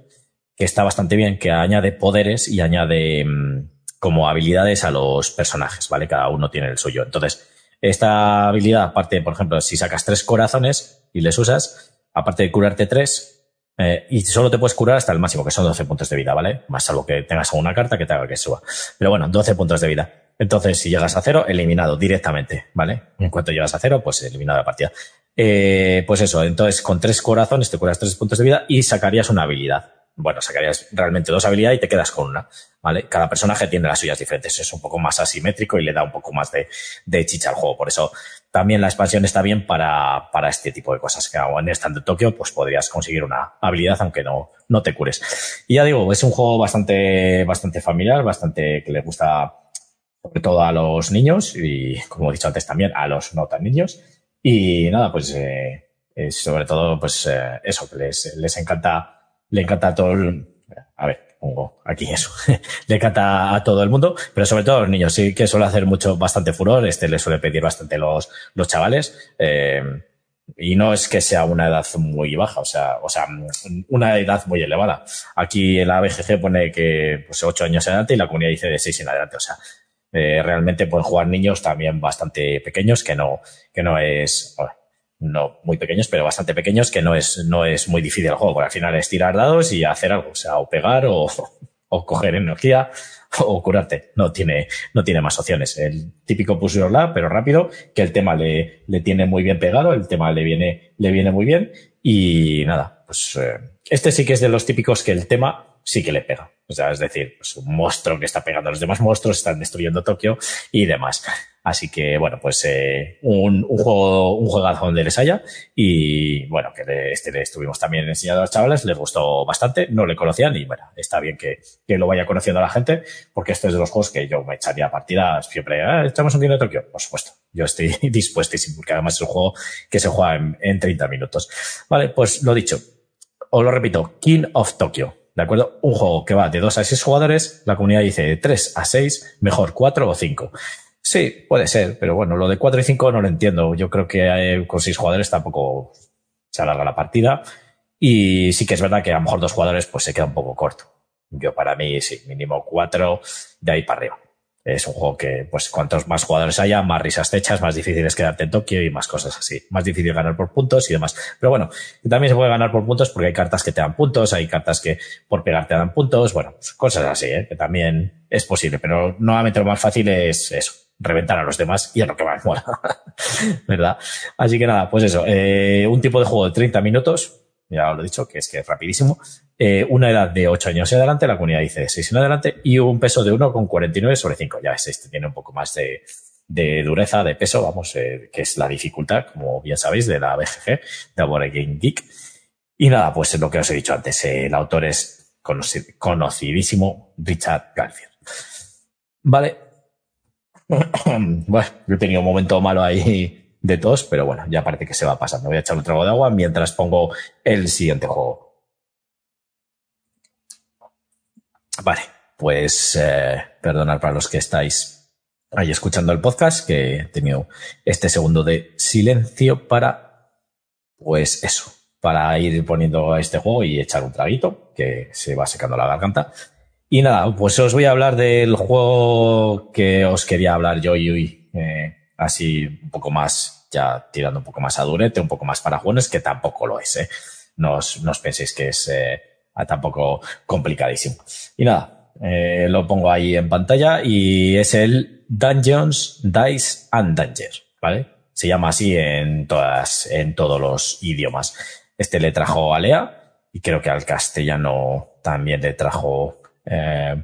que está bastante bien, que añade poderes y añade mm, como habilidades a los personajes, ¿vale? Cada uno tiene el suyo. Entonces, esta habilidad, aparte, por ejemplo, si sacas tres corazones y les usas, aparte de curarte tres, eh, y solo te puedes curar hasta el máximo, que son 12 puntos de vida, ¿vale? Más salvo que tengas una carta que te haga que suba. Pero bueno, 12 puntos de vida. Entonces, si llegas a cero, eliminado directamente, ¿vale? En cuanto llegas a cero, pues eliminado la partida. Eh, pues eso, entonces con tres corazones te curas tres puntos de vida y sacarías una habilidad. Bueno, sacarías realmente dos habilidades y te quedas con una, ¿vale? Cada personaje tiene las suyas diferentes, es un poco más asimétrico y le da un poco más de, de chicha al juego. Por eso también la expansión está bien para, para este tipo de cosas. Que en estando en Tokio, pues podrías conseguir una habilidad aunque no, no te cures. Y ya digo, es un juego bastante, bastante familiar, bastante que le gusta sobre todo a los niños y, como he dicho antes, también a los no tan niños. Y nada, pues eh, sobre todo, pues eh, eso, les, les encanta, le encanta todo el, a ver, pongo aquí eso. *laughs* le encanta a todo el mundo, pero sobre todo a los niños. Sí que suele hacer mucho, bastante furor. Este le suele pedir bastante los, los chavales. Eh, y no es que sea una edad muy baja, o sea, o sea, una edad muy elevada. Aquí la BGG pone que pues 8 años adelante y la comunidad dice de 6 en adelante. O sea, eh, realmente pueden jugar niños también bastante pequeños, que no, que no es, no muy pequeños, pero bastante pequeños, que no es, no es muy difícil el juego, porque al final es tirar dados y hacer algo, o sea, o pegar o, *laughs* o coger energía *laughs* o curarte. No tiene, no tiene más opciones. El típico push your pero rápido, que el tema le, le tiene muy bien pegado, el tema le viene, le viene muy bien y nada, pues eh, este sí que es de los típicos que el tema sí que le pega. O sea, es decir, pues un monstruo que está pegando a los demás monstruos, están destruyendo Tokio y demás. Así que, bueno, pues eh, un, un, juego, un juegazo donde les haya. Y bueno, que este le estuvimos también enseñando a los chavales, les gustó bastante, no le conocían y bueno, está bien que, que lo vaya conociendo la gente, porque este es de los juegos que yo me echaría partidas siempre. Ah, echamos un día de Tokio, por supuesto. Yo estoy *laughs* dispuestísimo, porque además es un juego que se juega en, en 30 minutos. Vale, pues lo dicho. Os lo repito, King of Tokyo. ¿De acuerdo? Un juego que va de 2 a 6 jugadores, la comunidad dice de 3 a 6, mejor 4 o 5. Sí, puede ser, pero bueno, lo de 4 y 5 no lo entiendo. Yo creo que eh, con 6 jugadores tampoco se alarga la partida. Y sí que es verdad que a lo mejor dos jugadores pues se queda un poco corto. Yo para mí sí, mínimo 4 de ahí para arriba. Es un juego que, pues, cuantos más jugadores haya, más risas te más difícil es quedarte en Tokio y más cosas así. Más difícil ganar por puntos y demás. Pero bueno, también se puede ganar por puntos porque hay cartas que te dan puntos, hay cartas que por pegar te dan puntos, bueno, pues, cosas así, ¿eh? que también es posible. Pero nuevamente lo más fácil es eso, reventar a los demás y es lo que más mola. *laughs* ¿Verdad? Así que nada, pues eso, eh, un tipo de juego de 30 minutos, ya lo he dicho, que es que es rapidísimo, eh, una edad de 8 años en adelante, la comunidad dice de 6 en adelante, y un peso de 1,49 sobre 5. Ya es, este tiene un poco más de, de dureza, de peso, vamos, eh, que es la dificultad, como bien sabéis, de la BGG, de Board Game Geek. Y nada, pues es lo que os he dicho antes, el autor es conocidísimo, Richard Garfield. Vale, *coughs* bueno, yo he tenido un momento malo ahí de tos, pero bueno, ya parece que se va pasando. Voy a echar un trago de agua mientras pongo el siguiente juego. Vale, pues eh, perdonad para los que estáis ahí escuchando el podcast, que he tenido este segundo de silencio para, pues eso, para ir poniendo este juego y echar un traguito, que se va secando la garganta. Y nada, pues os voy a hablar del juego que os quería hablar yo y hoy, eh, así un poco más, ya tirando un poco más a durete, un poco más para jóvenes, que tampoco lo es, ¿eh? No os, no os penséis que es eh, tampoco complicadísimo. Y nada, eh, lo pongo ahí en pantalla y es el Dungeons, Dice and Danger, ¿vale? Se llama así en todas, en todos los idiomas. Este le trajo a Lea y creo que al castellano también le trajo eh,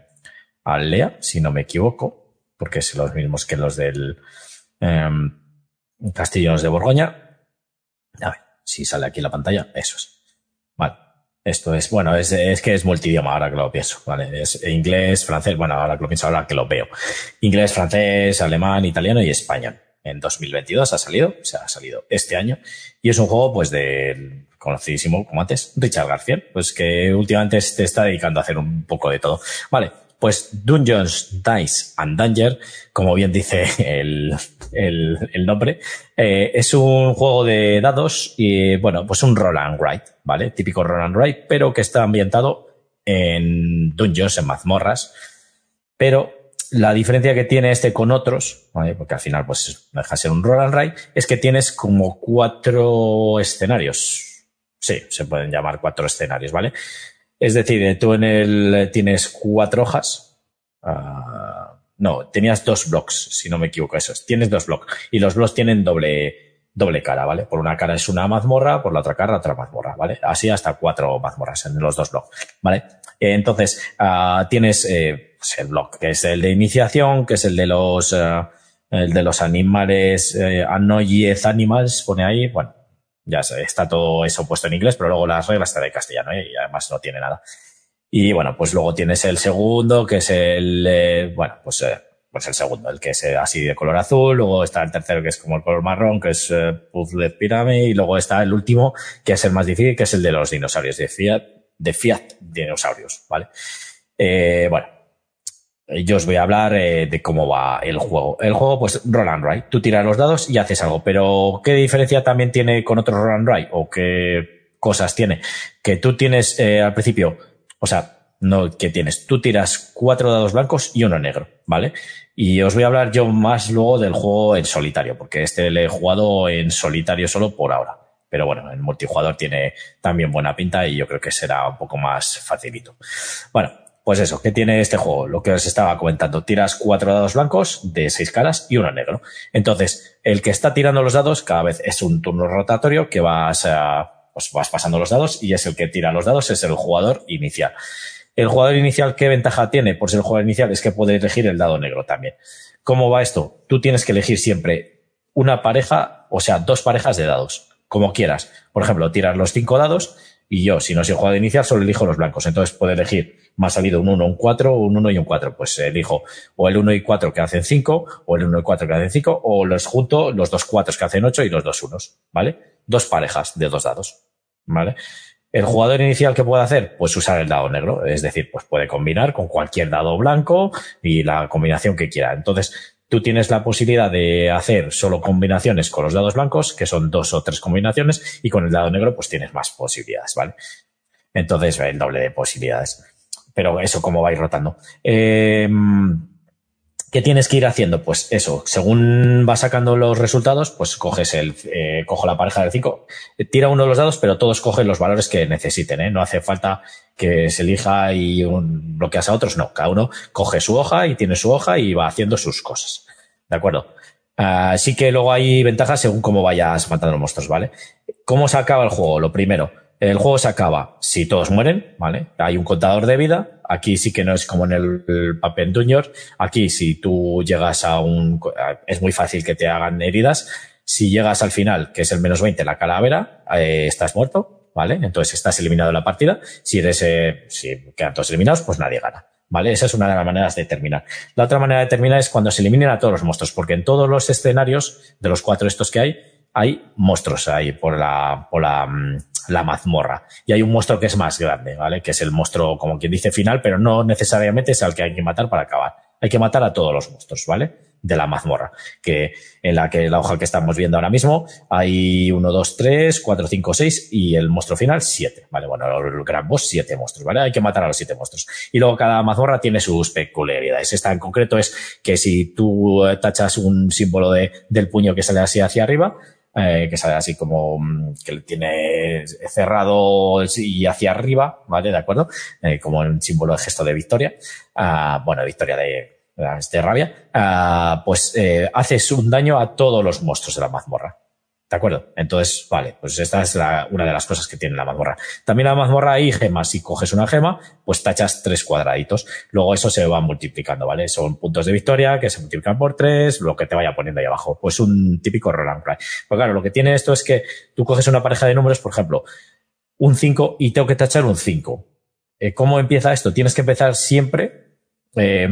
Lea, si no me equivoco, porque es los mismos que los del eh, de Borgoña. A ver, si sale aquí la pantalla, eso es. Esto es, bueno, es, es que es multidioma ahora que lo pienso, ¿vale? Es inglés, francés, bueno, ahora que lo pienso, ahora que lo veo. Inglés, francés, alemán, italiano y español. En 2022 ha salido, o sea, ha salido este año. Y es un juego, pues, de conocidísimo como antes, Richard Garfield, pues que últimamente se está dedicando a hacer un poco de todo. Vale, pues Dungeons, Dice and Danger, como bien dice el, nombre, eh, es un juego de dados y, bueno, pues un roll and write, ¿vale? Típico roll and write, pero que está ambientado en dungeons, en mazmorras, pero la diferencia que tiene este con otros, ¿vale? porque al final pues deja ser un roll and write, es que tienes como cuatro escenarios, Sí, se pueden llamar cuatro escenarios, ¿vale? Es decir, tú en el tienes cuatro hojas. Uh, no, tenías dos blocks, si no me equivoco, eso es. Tienes dos blocks. Y los blocks tienen doble, doble cara, ¿vale? Por una cara es una mazmorra, por la otra cara otra mazmorra, ¿vale? Así hasta cuatro mazmorras en los dos blocks, ¿vale? Entonces, uh, tienes eh, pues el block que es el de iniciación, que es el de los, uh, el de los animales, eh, Annoyed Animals, pone ahí, bueno, ya está todo eso puesto en inglés, pero luego las reglas están en castellano ¿eh? y además no tiene nada. Y bueno, pues luego tienes el segundo, que es el, eh, bueno, pues, eh, pues el segundo, el que es así de color azul, luego está el tercero que es como el color marrón, que es Puzzle Pyramid, y luego está el último, que es el más difícil, que es el de los dinosaurios, de Fiat, de Fiat dinosaurios, ¿vale? bueno, yo os voy a hablar eh, de cómo va el juego. El juego, pues, roll and write. Tú tiras los dados y haces algo. Pero, ¿qué diferencia también tiene con otro roll and write? ¿O qué cosas tiene? Que tú tienes eh, al principio, o sea, no que tienes, tú tiras cuatro dados blancos y uno negro, ¿vale? Y os voy a hablar yo más luego del juego en solitario, porque este le he jugado en solitario solo por ahora. Pero bueno, el multijugador tiene también buena pinta y yo creo que será un poco más facilito. Bueno, pues eso, ¿qué tiene este juego? Lo que os estaba comentando. Tiras cuatro dados blancos de seis caras y uno negro. Entonces, el que está tirando los dados cada vez es un turno rotatorio que vas, a, pues vas pasando los dados y es el que tira los dados, es el jugador inicial. El jugador inicial, ¿qué ventaja tiene? Pues el jugador inicial es que puede elegir el dado negro también. ¿Cómo va esto? Tú tienes que elegir siempre una pareja, o sea, dos parejas de dados, como quieras. Por ejemplo, tirar los cinco dados y yo, si no soy jugador inicial, solo elijo los blancos. Entonces puedo elegir, me ha salido un 1, un 4, un 1 y un 4. Pues elijo o el 1 y 4 que hacen 5, o el 1 y 4 que hacen 5, o los junto los dos 4 que hacen 8 y los dos 1, ¿vale? Dos parejas de dos dados, ¿vale? El jugador inicial que puede hacer, pues usar el dado negro, es decir, pues puede combinar con cualquier dado blanco y la combinación que quiera. Entonces, tú tienes la posibilidad de hacer solo combinaciones con los dados blancos, que son dos o tres combinaciones, y con el dado negro pues tienes más posibilidades, ¿vale? Entonces, el doble de posibilidades. Pero eso, cómo va a ir rotando. Eh, ¿Qué tienes que ir haciendo? Pues eso, según vas sacando los resultados, pues coges el, eh, cojo la pareja del 5, tira uno de los dados, pero todos cogen los valores que necesiten, ¿eh? No hace falta que se elija y un, bloqueas a otros, no, cada uno coge su hoja y tiene su hoja y va haciendo sus cosas. ¿De acuerdo? Así que luego hay ventajas según cómo vayas matando los monstruos, ¿vale? ¿Cómo se acaba el juego? Lo primero, el juego se acaba si todos mueren, ¿vale? Hay un contador de vida. Aquí sí que no es como en el, papel Junior. Aquí si tú llegas a un... Es muy fácil que te hagan heridas. Si llegas al final, que es el menos 20, la calavera, eh, estás muerto, ¿vale? Entonces estás eliminado de la partida. Si eres... Eh, si quedan todos eliminados, pues nadie gana. ¿Vale? Esa es una de las maneras de terminar. La otra manera de terminar es cuando se eliminen a todos los monstruos, porque en todos los escenarios de los cuatro estos que hay, hay monstruos ahí por la, por la, mm, la mazmorra. Y hay un monstruo que es más grande, ¿vale? Que es el monstruo, como quien dice, final, pero no necesariamente es al que hay que matar para acabar. Hay que matar a todos los monstruos, ¿vale? De la mazmorra. Que en la que la hoja que estamos viendo ahora mismo hay uno, dos, tres, cuatro, cinco, seis y el monstruo final siete, ¿vale? Bueno, el gran boss monstruos, ¿vale? Hay que matar a los siete monstruos. Y luego cada mazmorra tiene sus peculiaridades. Esta en concreto es que si tú tachas un símbolo de, del puño que sale así hacia arriba, eh, que sale así como mm, que tiene cerrado y hacia arriba, ¿vale? ¿De acuerdo? Eh, como un símbolo de gesto de victoria. Ah, bueno, victoria de, de rabia. Ah, pues eh, haces un daño a todos los monstruos de la mazmorra. ¿De acuerdo? Entonces, vale, pues esta es la, una de las cosas que tiene la mazmorra. También la mazmorra hay gemas. Si coges una gema, pues tachas tres cuadraditos. Luego eso se va multiplicando, ¿vale? Son puntos de victoria que se multiplican por tres, lo que te vaya poniendo ahí abajo. Pues un típico roll and cry. Pues claro, lo que tiene esto es que tú coges una pareja de números, por ejemplo, un 5 y tengo que tachar un 5. Eh, ¿Cómo empieza esto? Tienes que empezar siempre, eh,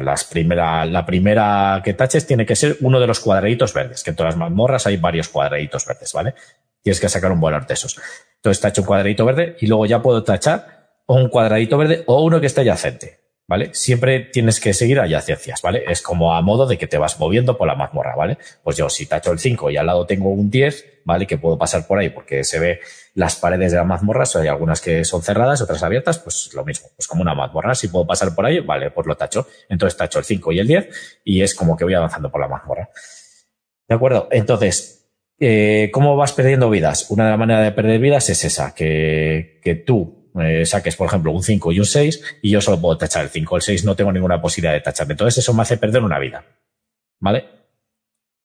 las primera, la primera que taches tiene que ser uno de los cuadraditos verdes, que en todas las mazmorras hay varios cuadraditos verdes, ¿vale? Tienes que sacar un buen de esos. Entonces tacho un cuadradito verde y luego ya puedo tachar un cuadradito verde o uno que esté adyacente. ¿Vale? Siempre tienes que seguir adyacencias, ¿vale? Es como a modo de que te vas moviendo por la mazmorra, ¿vale? Pues yo si tacho el 5 y al lado tengo un 10, ¿vale? Que puedo pasar por ahí porque se ve las paredes de la mazmorra, hay algunas que son cerradas, otras abiertas, pues lo mismo, pues como una mazmorra, si puedo pasar por ahí, vale, pues lo tacho. Entonces tacho el 5 y el 10 y es como que voy avanzando por la mazmorra. ¿De acuerdo? Entonces, eh, ¿cómo vas perdiendo vidas? Una de las maneras de perder vidas es esa, que, que tú eh, saques, por ejemplo, un 5 y un 6 y yo solo puedo tachar el 5. El 6 no tengo ninguna posibilidad de tachar. Entonces eso me hace perder una vida. ¿Vale?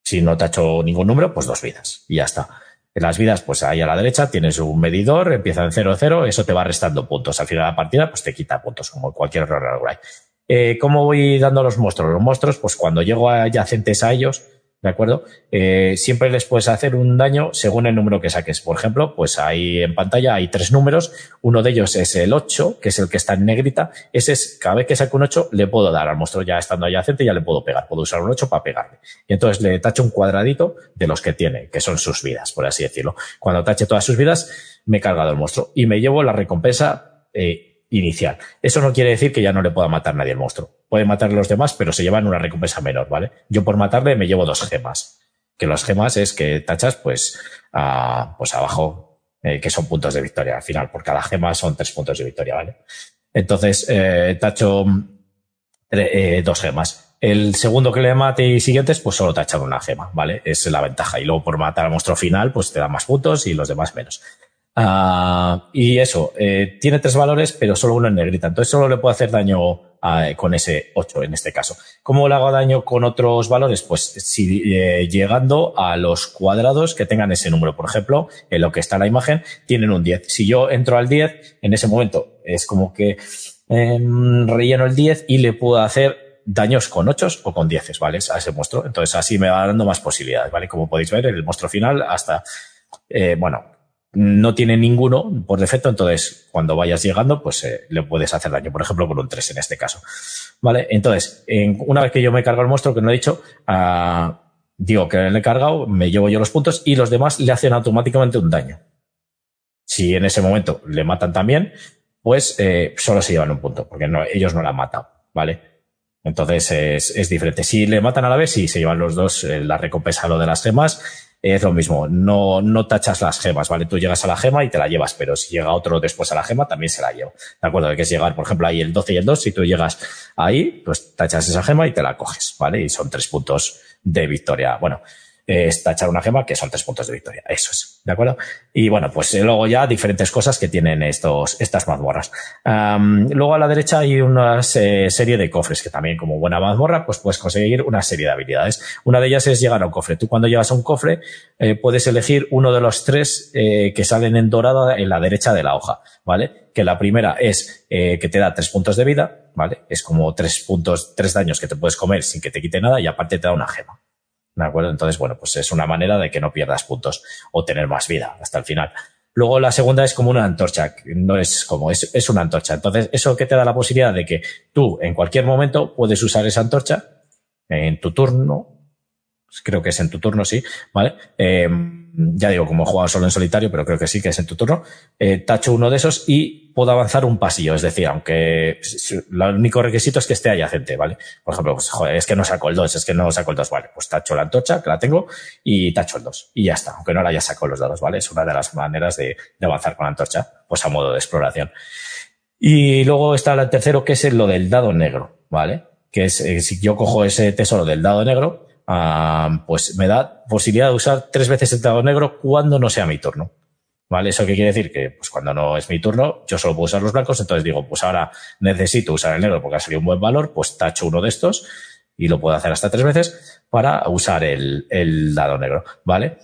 Si no tacho ningún número, pues dos vidas. Y ya está. En las vidas, pues ahí a la derecha tienes un medidor, empieza en 0, 0, eso te va restando puntos. Al final de la partida, pues te quita puntos, como cualquier error eh, ¿Cómo voy dando los monstruos? Los monstruos, pues cuando llego adyacentes a ellos, ¿De acuerdo? Eh, siempre les puedes hacer un daño según el número que saques. Por ejemplo, pues ahí en pantalla hay tres números. Uno de ellos es el 8, que es el que está en negrita. Ese es, cada vez que saque un 8, le puedo dar al monstruo ya estando adyacente, ya le puedo pegar. Puedo usar un 8 para pegarle. Y entonces le tacho un cuadradito de los que tiene, que son sus vidas, por así decirlo. Cuando tache todas sus vidas, me he cargado el monstruo. Y me llevo la recompensa eh, inicial. Eso no quiere decir que ya no le pueda matar nadie el monstruo. Puede matar los demás, pero se llevan una recompensa menor, ¿vale? Yo por matarle me llevo dos gemas. Que las gemas es que tachas, pues, a, pues abajo, eh, que son puntos de victoria al final. Por cada gema son tres puntos de victoria, ¿vale? Entonces, eh, tacho eh, dos gemas. El segundo que le mate y siguientes, pues solo tachar una gema, ¿vale? Es la ventaja. Y luego por matar al monstruo final, pues te da más puntos y los demás menos. Ah, y eso, eh, tiene tres valores, pero solo uno en negrita. Entonces solo le puedo hacer daño con ese 8 en este caso. ¿Cómo le hago daño con otros valores? Pues si eh, llegando a los cuadrados que tengan ese número. Por ejemplo, en lo que está la imagen, tienen un 10. Si yo entro al 10, en ese momento Es como que em, relleno el 10 y le puedo hacer daños con 8 o con 10, ¿vale? A ese monstruo. Entonces así me va dando más posibilidades, ¿vale? Como podéis ver, el monstruo final hasta, eh, bueno, no tiene ninguno por defecto, entonces cuando vayas llegando, pues eh, le puedes hacer daño, por ejemplo, con un 3 en este caso. ¿Vale? Entonces, una vez que yo me cargo el monstruo, que no he dicho, uh, digo que le he cargado, me llevo yo los puntos y los demás le hacen automáticamente un daño. Si en ese momento le matan también, pues eh, solo se llevan un punto, porque ellos no la han matado, ¿vale? Entonces es, es, diferente. Si le matan a la vez, sí, se llevan los dos eh, la recompensa lo de las gemas es lo mismo, no, no tachas las gemas, ¿vale? Tú llegas a la gema y te la llevas, pero si llega otro después a la gema, también se la lleva. ¿De acuerdo? que es llegar, por ejemplo, ahí el 12 y el 2, si tú llegas ahí, pues tachas esa gema y te la coges, ¿vale? Y son tres puntos de victoria. Bueno, es tachar una gema, que son tres puntos de victoria. Eso es, ¿de acuerdo? Y bueno, pues eh, luego ya diferentes cosas que tienen estos, estas mazmorras. luego a la derecha hay una serie de cofres que también, como buena mazmorra, pues puedes conseguir una serie de habilidades. Una de ellas es llegar a un cofre. Tú cuando llegas a un cofre, eh, puedes elegir uno de los tres eh, que salen en dorado en la derecha de la hoja, ¿vale? Que la primera es que te da tres puntos de vida, ¿vale? Es como tres puntos, tres daños que te puedes comer sin que te quite nada y aparte te da una gema. ¿De acuerdo? Entonces, bueno, pues es una manera de que no pierdas puntos o tener más vida hasta el final. Luego la segunda es como una antorcha, no es como, es, es una antorcha. Entonces, eso que te da la posibilidad de que tú en cualquier momento puedes usar esa antorcha en tu turno, creo que es en tu turno, sí, ¿vale? Eh, ya digo, como he jugado solo en solitario, pero creo que sí que es en tu turno, eh, tacho uno de esos y puedo avanzar un pasillo. Es decir, aunque el único requisito es que esté adyacente, ¿vale? Por ejemplo, pues, es que no saco el 2, es que no saco el 2, vale, pues tacho la antorcha, que la tengo, y tacho el 2. Y ya está, aunque no la haya sacado los dados, ¿vale? Es una de las maneras de, de avanzar con la antorcha, pues a modo de exploración. Y luego está el tercero, que es lo del dado negro, ¿vale? Que es, eh, si yo cojo ese tesoro del dado negro, pues me da posibilidad de usar tres veces el dado negro cuando no sea mi turno. ¿Vale? ¿Eso qué quiere decir? Que pues cuando no es mi turno, yo solo puedo usar los blancos, entonces digo, pues ahora necesito usar el negro porque ha salido un buen valor, pues tacho uno de estos y lo puedo hacer hasta tres veces para usar el, el dado negro, ¿vale?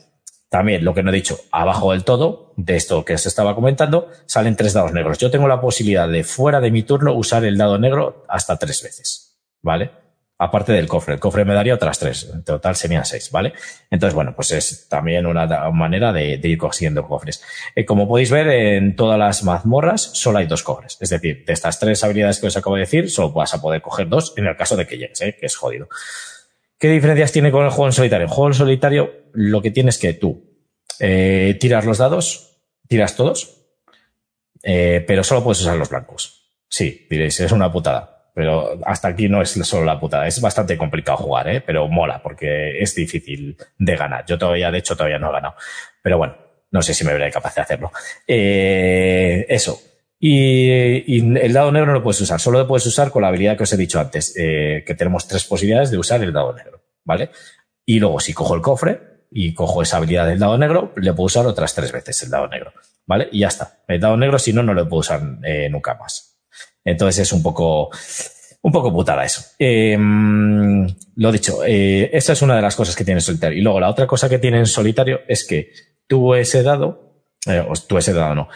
También, lo que no he dicho, abajo del todo, de esto que se estaba comentando, salen tres dados negros. Yo tengo la posibilidad de fuera de mi turno usar el dado negro hasta tres veces, ¿vale? Aparte del cofre. El cofre me daría otras tres. En total serían seis, ¿vale? Entonces, bueno, pues es también una manera de, ir consiguiendo cofres. Eh, como podéis ver, en todas las mazmorras solo hay dos cofres. Es decir, de estas tres habilidades que os acabo de decir, solo vas a poder coger dos en el caso de que llegues, ¿eh? que es jodido. ¿Qué diferencias tiene con el juego en solitario? El juego en solitario lo que tienes que tú eh, tiras los dados, tiras todos, pero solo puedes usar los blancos. Sí, diréis, es una putada pero hasta aquí no es solo la putada. Es bastante complicado jugar, ¿eh? pero mola porque es difícil de ganar. Yo todavía, de hecho, todavía no he ganado. Pero bueno, no sé si me veré capaz de hacerlo. Eh, eso. Y, el dado negro no lo puedes usar. Solo lo puedes usar con la habilidad que os he dicho antes, eh, que tenemos tres posibilidades de usar el dado negro, ¿vale? Y luego, si cojo el cofre y cojo esa habilidad del dado negro, le puedo usar otras tres veces el dado negro, ¿vale? Y ya está. El dado negro, si no, no lo puedo usar eh, nunca más. Entonces es un poco, un poco putada eso. Eh, lo dicho, eh, esa es una de las cosas que tiene en solitario. Y luego la otra cosa que tiene en solitario es que tú ese dado, eh, tú ese dado no,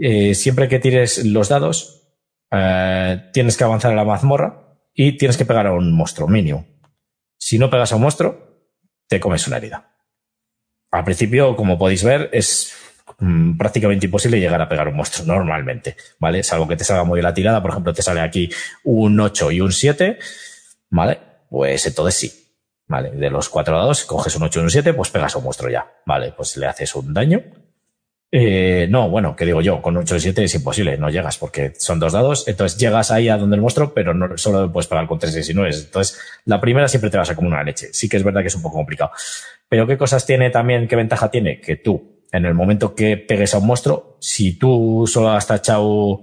eh, siempre que tires los dados, tienes que avanzar a la mazmorra y tienes que pegar a un monstruo mínimo. Si no pegas a un monstruo, te comes una herida. Al principio, como podéis ver, es Mm, prácticamente imposible llegar a pegar un monstruo normalmente, ¿vale? Salvo que te salga muy bien la tirada, por ejemplo, te sale aquí un 8 y un 7, ¿vale? Pues entonces sí, ¿vale? De los cuatro dados, coges un 8 y un 7, pues pegas un monstruo ya, ¿vale? Pues le haces un daño. Eh, no, bueno, que digo yo, con 8 y 7 es imposible, no llegas porque son dos dados, entonces llegas ahí a donde el monstruo, pero no solo puedes pegar con 3 y 9. Entonces, la primera siempre te vas a como una leche. Sí que es verdad que es un poco complicado. Pero ¿qué cosas tiene también, qué ventaja tiene? Que tú en el momento que pegues a un monstruo, si tú solo has tachado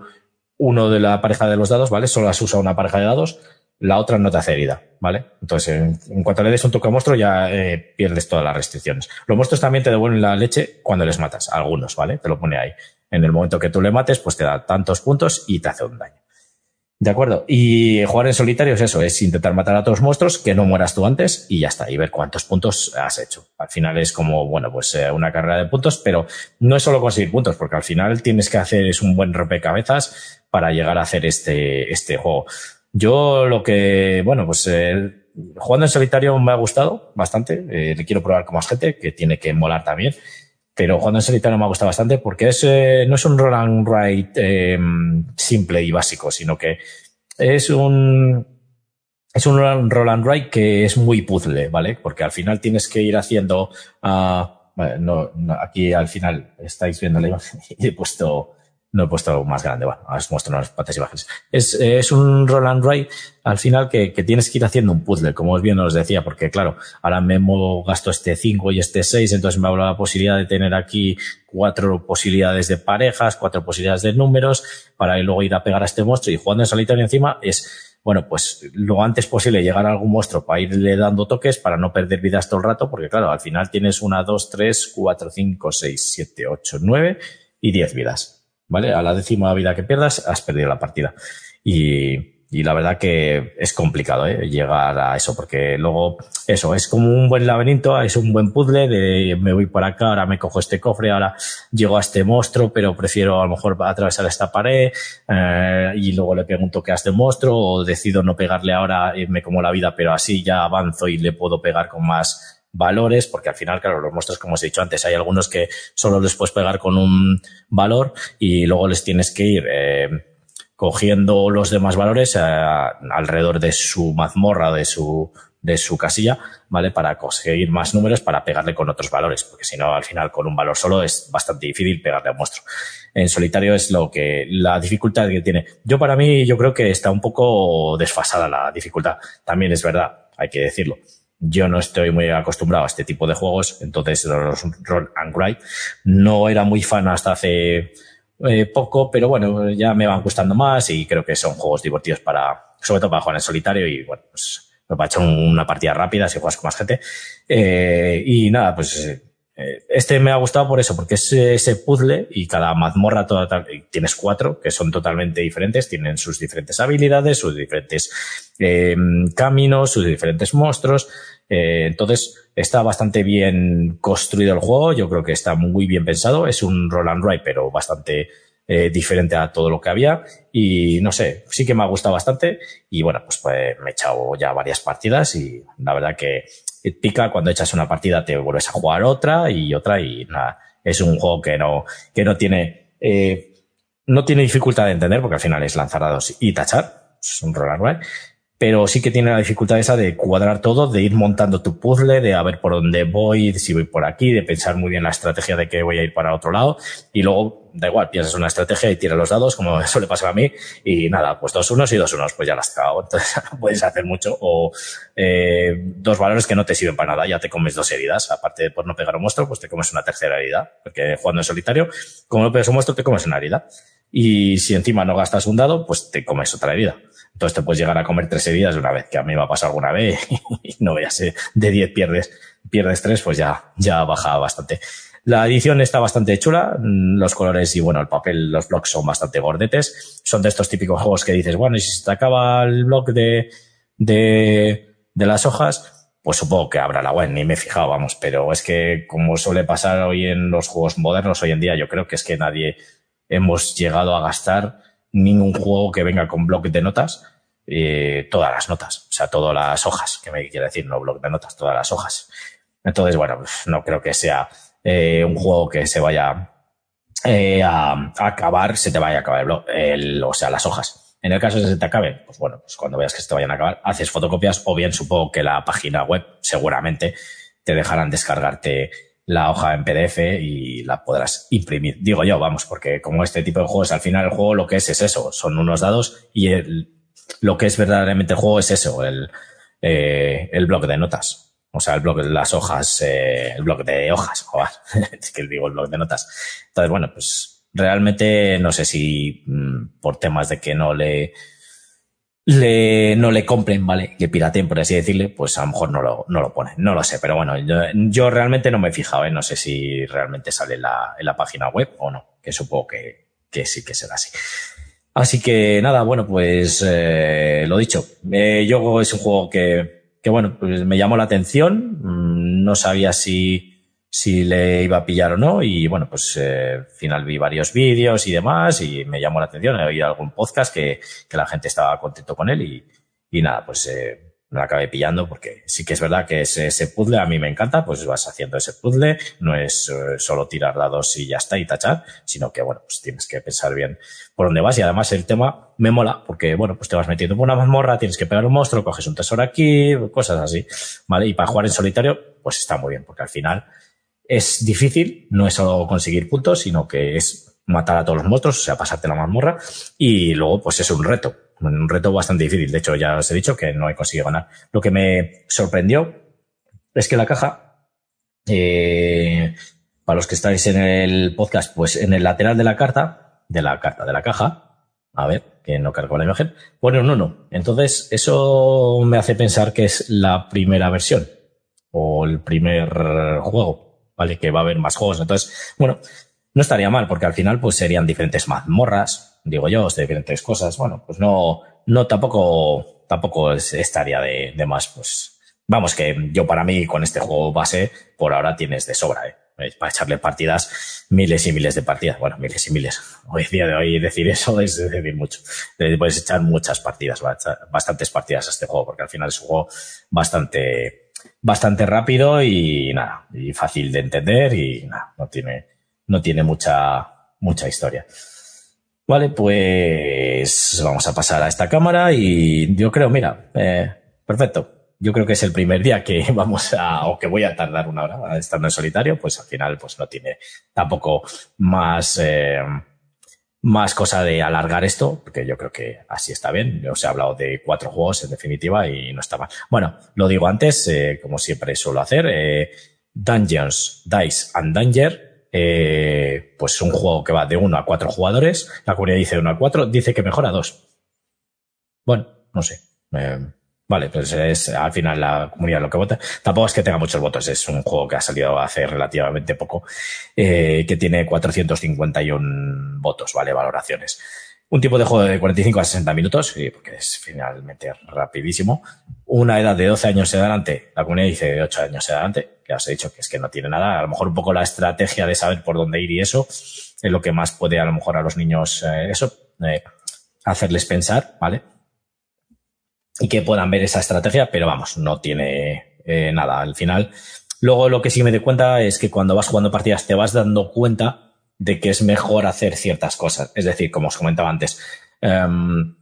uno de la pareja de los dados, ¿vale? Solo has usado una pareja de dados, la otra no te hace herida, ¿vale? Entonces, en, cuanto le des un toque a monstruo, ya eh, pierdes todas las restricciones. Los monstruos también te devuelven la leche cuando les matas, algunos, ¿vale? Te lo pone ahí. En el momento que tú le mates, pues te da tantos puntos y te hace un daño. De acuerdo. Y jugar en solitario es eso, es intentar matar a todos los monstruos, que no mueras tú antes y ya está, y ver cuántos puntos has hecho. Al final es como, bueno, pues eh, una carrera de puntos, pero no es solo conseguir puntos, porque al final tienes que hacer es un buen rompecabezas para llegar a hacer este, este juego. Yo lo que, bueno, pues eh, jugando en solitario me ha gustado bastante, eh, le quiero probar con más gente, que tiene que molar también pero jugando en solitario me ha gustado bastante porque es, eh, no es un roll and write eh, simple y básico, sino que es un, es un roll and write que es muy puzzle, ¿vale? Porque al final tienes que ir haciendo, uh, no, no, aquí al final estáis viendo la imagen *laughs* y he puesto no he puesto más grande. Bueno, os muestro unas cuantas imágenes. Es, es un roll and write al final que, que, tienes que ir haciendo un puzzle, como bien os decía, porque claro, ahora me gasto este 5 y este 6, entonces me habla la posibilidad de tener aquí cuatro posibilidades de parejas, cuatro posibilidades de números, para luego ir a pegar a este monstruo y jugando en solitario encima es, bueno, pues lo antes posible llegar a algún monstruo para irle dando toques para no perder vidas todo el rato, porque claro, al final tienes una, dos, tres, cuatro, cinco, seis, siete, ocho, nueve y diez vidas. ¿Vale? A la décima vida que pierdas, has perdido la partida. Y, y la verdad que es complicado ¿eh? llegar a eso, porque luego eso es como un buen laberinto, es un buen puzzle de me voy por acá, ahora me cojo este cofre, ahora llego a este monstruo, pero prefiero a lo mejor atravesar esta pared eh, y luego le pregunto qué a este monstruo o decido no pegarle ahora me como la vida, pero así ya avanzo y le puedo pegar con más valores, porque al final, claro, los monstruos, como os he dicho antes, hay algunos que solo les puedes pegar con un valor y luego les tienes que ir eh, cogiendo los demás valores eh, alrededor de su mazmorra, de su, de su casilla, ¿vale? Para conseguir más números para pegarle con otros valores, porque si no, al final, con un valor solo es bastante difícil pegarle a un monstruo. En solitario es lo que, la dificultad que tiene. Yo para mí, yo creo que está un poco desfasada la dificultad. También es verdad, hay que decirlo yo no estoy muy acostumbrado a este tipo de juegos, entonces los Roll and Write no era muy fan hasta hace eh, poco, pero bueno, ya me van gustando más y creo que son juegos divertidos para, sobre todo para jugar en solitario y bueno, pues me va echar una partida rápida si juegas con más gente. Eh, y nada, pues eh, este me ha gustado por eso, porque es ese puzzle y cada mazmorra toda, tienes cuatro que son totalmente diferentes, tienen sus diferentes habilidades, sus diferentes eh, caminos, sus diferentes monstruos. Eh, entonces está bastante bien construido el juego, yo creo que está muy bien pensado, es un roll and ride, pero bastante eh, diferente a todo lo que había. Y no sé, sí que me ha gustado bastante. Y bueno, pues, pues me he echado ya varias partidas y la verdad que pica cuando echas una partida te vuelves a jugar otra y otra y nada, es un juego que no, que no tiene, eh, no tiene dificultad de entender porque al final es lanzar dados y tachar, es un roll and pero sí que tiene la dificultad esa de cuadrar todo, de ir montando tu puzzle, de a ver por dónde voy, si voy por aquí, de pensar muy bien la estrategia de que voy a ir para otro lado. Y luego da igual, piensas una estrategia y tiras los dados como *laughs* suele pasar a mí y nada, pues dos unos y dos unos, pues ya las cago, *laughs* entonces *laughs* puedes hacer mucho o eh, dos valores que no te sirven para nada, ya te comes dos heridas, aparte de por no pegar un monstruo, pues te comes una tercera herida, porque jugando en solitario, como no pegas un monstruo te comes una herida. Y si encima no gastas un dado, pues te comes otra herida. Entonces te puedes llegar a comer tres heridas de una vez, que a mí me ha pasado alguna vez *laughs* y no veas, de 10 pierdes, pierdes tres, pues ya, ya baja bastante. La edición está bastante chula, los colores y bueno, el papel, los blocks son bastante gordetes. Son de estos típicos juegos que dices, bueno, y si se te acaba el block de, de, de las hojas, pues supongo que habrá la web, ni me he fijado, vamos, pero es que como suele pasar hoy en los juegos modernos, hoy en día yo creo que es que nadie hemos llegado a gastar ningún juego que venga con bloque de notas, eh, todas las notas, o sea, todas las hojas, que me quiere decir, no bloque de notas, todas las hojas. Entonces, bueno, pues, no creo que sea eh, un juego que se vaya eh, a, acabar, se te vaya a acabar el, blog, el, o sea, las hojas. En el caso de que se te acabe, pues bueno, pues cuando veas que se te vayan a acabar, haces fotocopias o bien supongo que la página web seguramente te dejarán descargarte la hoja en PDF y la podrás imprimir. Digo yo, vamos, porque como este tipo de juegos, al final el juego lo que es es eso, son unos dados y el, lo que es verdaderamente el juego es eso, el, eh, el bloque de notas. O sea, el de las hojas, eh, el bloque de hojas, *laughs* joder, es que digo el bloque de notas. Entonces, bueno, pues realmente no sé si mm, por temas de que no le le, no le compren, ¿vale? Que pirateen, por así decirle, pues a lo mejor no lo, no lo ponen. No lo sé, pero bueno, yo, yo realmente no me he fijado, ¿eh? No sé si realmente sale en la, en la página web o no, que supongo que, que sí que será así. Así que nada, bueno, pues eh, lo dicho. Eh, yo es un juego que, que, bueno, pues me llamó la atención. Mm, no sabía si, si le iba a pillar o no. Y bueno, pues eh, al final vi varios vídeos y demás y me llamó la atención. He oído algún podcast que, que la gente estaba contento con él y, y nada, pues eh, me la acabé pillando porque sí que es verdad que ese, puzzle a mí me encanta, pues vas haciendo ese puzzle, no es uh, solo tirar dados y ya está y tachar, sino que bueno, pues tienes que pensar bien por dónde vas y además el tema me mola porque bueno, pues te vas metiendo en una mazmorra, tienes que pegar un monstruo, coges un tesoro aquí, cosas así, ¿vale? Y para jugar en solitario, pues está muy bien porque al final es difícil, no es solo conseguir puntos, sino que es matar a todos los monstruos, o sea, pasarte la mazmorra y luego pues es un reto un reto bastante difícil. De hecho, ya os he dicho que no he conseguido ganar. Lo que me sorprendió es que la caja, eh, para los que estáis en el podcast, pues en el lateral de la carta, de la carta de la caja, a ver, que no cargo la imagen, pone un 1. Entonces, eso me hace pensar que es la primera versión o el primer juego, ¿vale? Que va a haber más juegos. Entonces, bueno, no estaría mal porque al final pues serían diferentes mazmorras, digo yo, diferentes cosas. Bueno, pues no, no tampoco, tampoco estaría de, de más, pues vamos que yo para mí con este juego base por ahora tienes de sobra, ¿eh? Para echarle partidas, miles y miles de partidas. Bueno, miles y miles. Hoy día de hoy decir eso es decir mucho. Puedes echar muchas partidas, bastantes partidas a este juego, porque al final es un juego bastante, bastante rápido y nada, y fácil de entender y nada, no tiene, no tiene mucha, mucha historia. Vale, pues vamos a pasar a esta cámara y yo creo, mira, eh, perfecto. Yo creo que es el primer día que *laughs* vamos a, o que voy a tardar una hora estando en solitario, pues al final pues no tiene tampoco más, eh, más cosa de alargar esto, porque yo creo que así está bien. Os he hablado de cuatro juegos en definitiva y no está mal. Bueno, lo digo antes, eh, como siempre suelo hacer, eh, Dungeons, Dice and Danger eh, pues un juego que va de 1 a 4 jugadores. La comunidad dice de 1 a 4, dice que mejora 2. Bueno, no sé. Vale, pues es al final la comunidad lo que vota. Tampoco es que tenga muchos votos, es un juego que ha salido hace relativamente poco, eh, que tiene 451 votos, ¿vale? Valoraciones. Un tipo de juego de 45 a 60 minutos, porque es finalmente rapidísimo. Una edad de 12 años en adelante, la comunidad dice de 8 años en adelante, que os he dicho que es que no tiene nada. A lo mejor un poco la estrategia de saber por dónde ir y eso es lo que más puede a lo mejor a los niños eh, eso, eh, hacerles pensar, ¿vale? Y que puedan ver esa estrategia, pero vamos, no tiene eh, nada al final. Luego lo que sí me doy cuenta es que cuando vas jugando partidas te vas dando cuenta de que es mejor hacer ciertas cosas. Es decir, como os comentaba antes, um,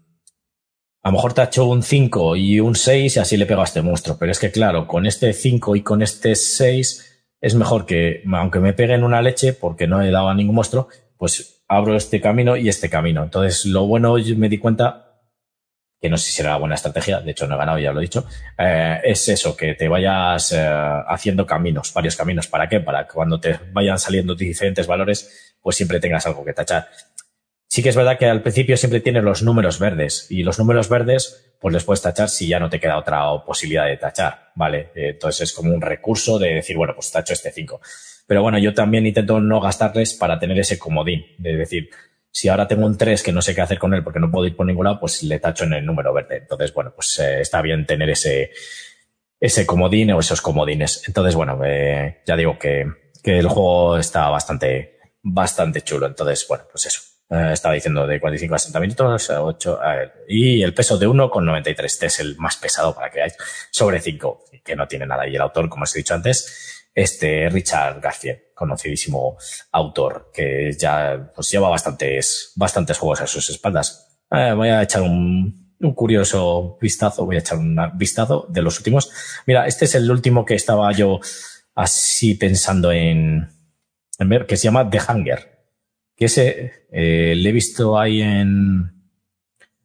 a lo mejor te ha hecho un 5 y un 6 y así le pego a este monstruo. Pero es que, claro, con este 5 y con este 6 es mejor que, aunque me peguen una leche, porque no he dado a ningún monstruo, pues abro este camino y este camino. Entonces, lo bueno, yo me di cuenta, que no sé si será la buena estrategia, de hecho no he ganado, ya lo he dicho, eh, es eso, que te vayas eh, haciendo caminos, varios caminos. ¿Para qué? Para que cuando te vayan saliendo diferentes valores, pues siempre tengas algo que tachar. Sí que es verdad que al principio siempre tienes los números verdes y los números verdes pues les puedes tachar si ya no te queda otra posibilidad de tachar, ¿vale? Entonces es como un recurso de decir, bueno, pues tacho este 5. Pero bueno, yo también intento no gastarles para tener ese comodín, de decir, si ahora tengo un 3 que no sé qué hacer con él porque no puedo ir por ningún lado, pues le tacho en el número verde. Entonces, bueno, pues eh, está bien tener ese, ese comodín o esos comodines. Entonces, bueno, eh, ya digo que, que el juego está bastante, bastante chulo. Entonces, bueno, pues eso. Eh, estaba diciendo de 45 a 60 minutos, 8, y el peso de 1,93. Este es el más pesado para que veáis, sobre 5, que no tiene nada. Y el autor, como os he dicho antes, este Richard García, conocidísimo autor, que ya pues lleva bastantes, bastantes juegos a sus espaldas. Eh, voy a echar un, un, curioso vistazo, voy a echar un vistazo de los últimos. Mira, este es el último que estaba yo así pensando en, en ver, que se llama The Hunger. Que ese eh, le he visto ahí en.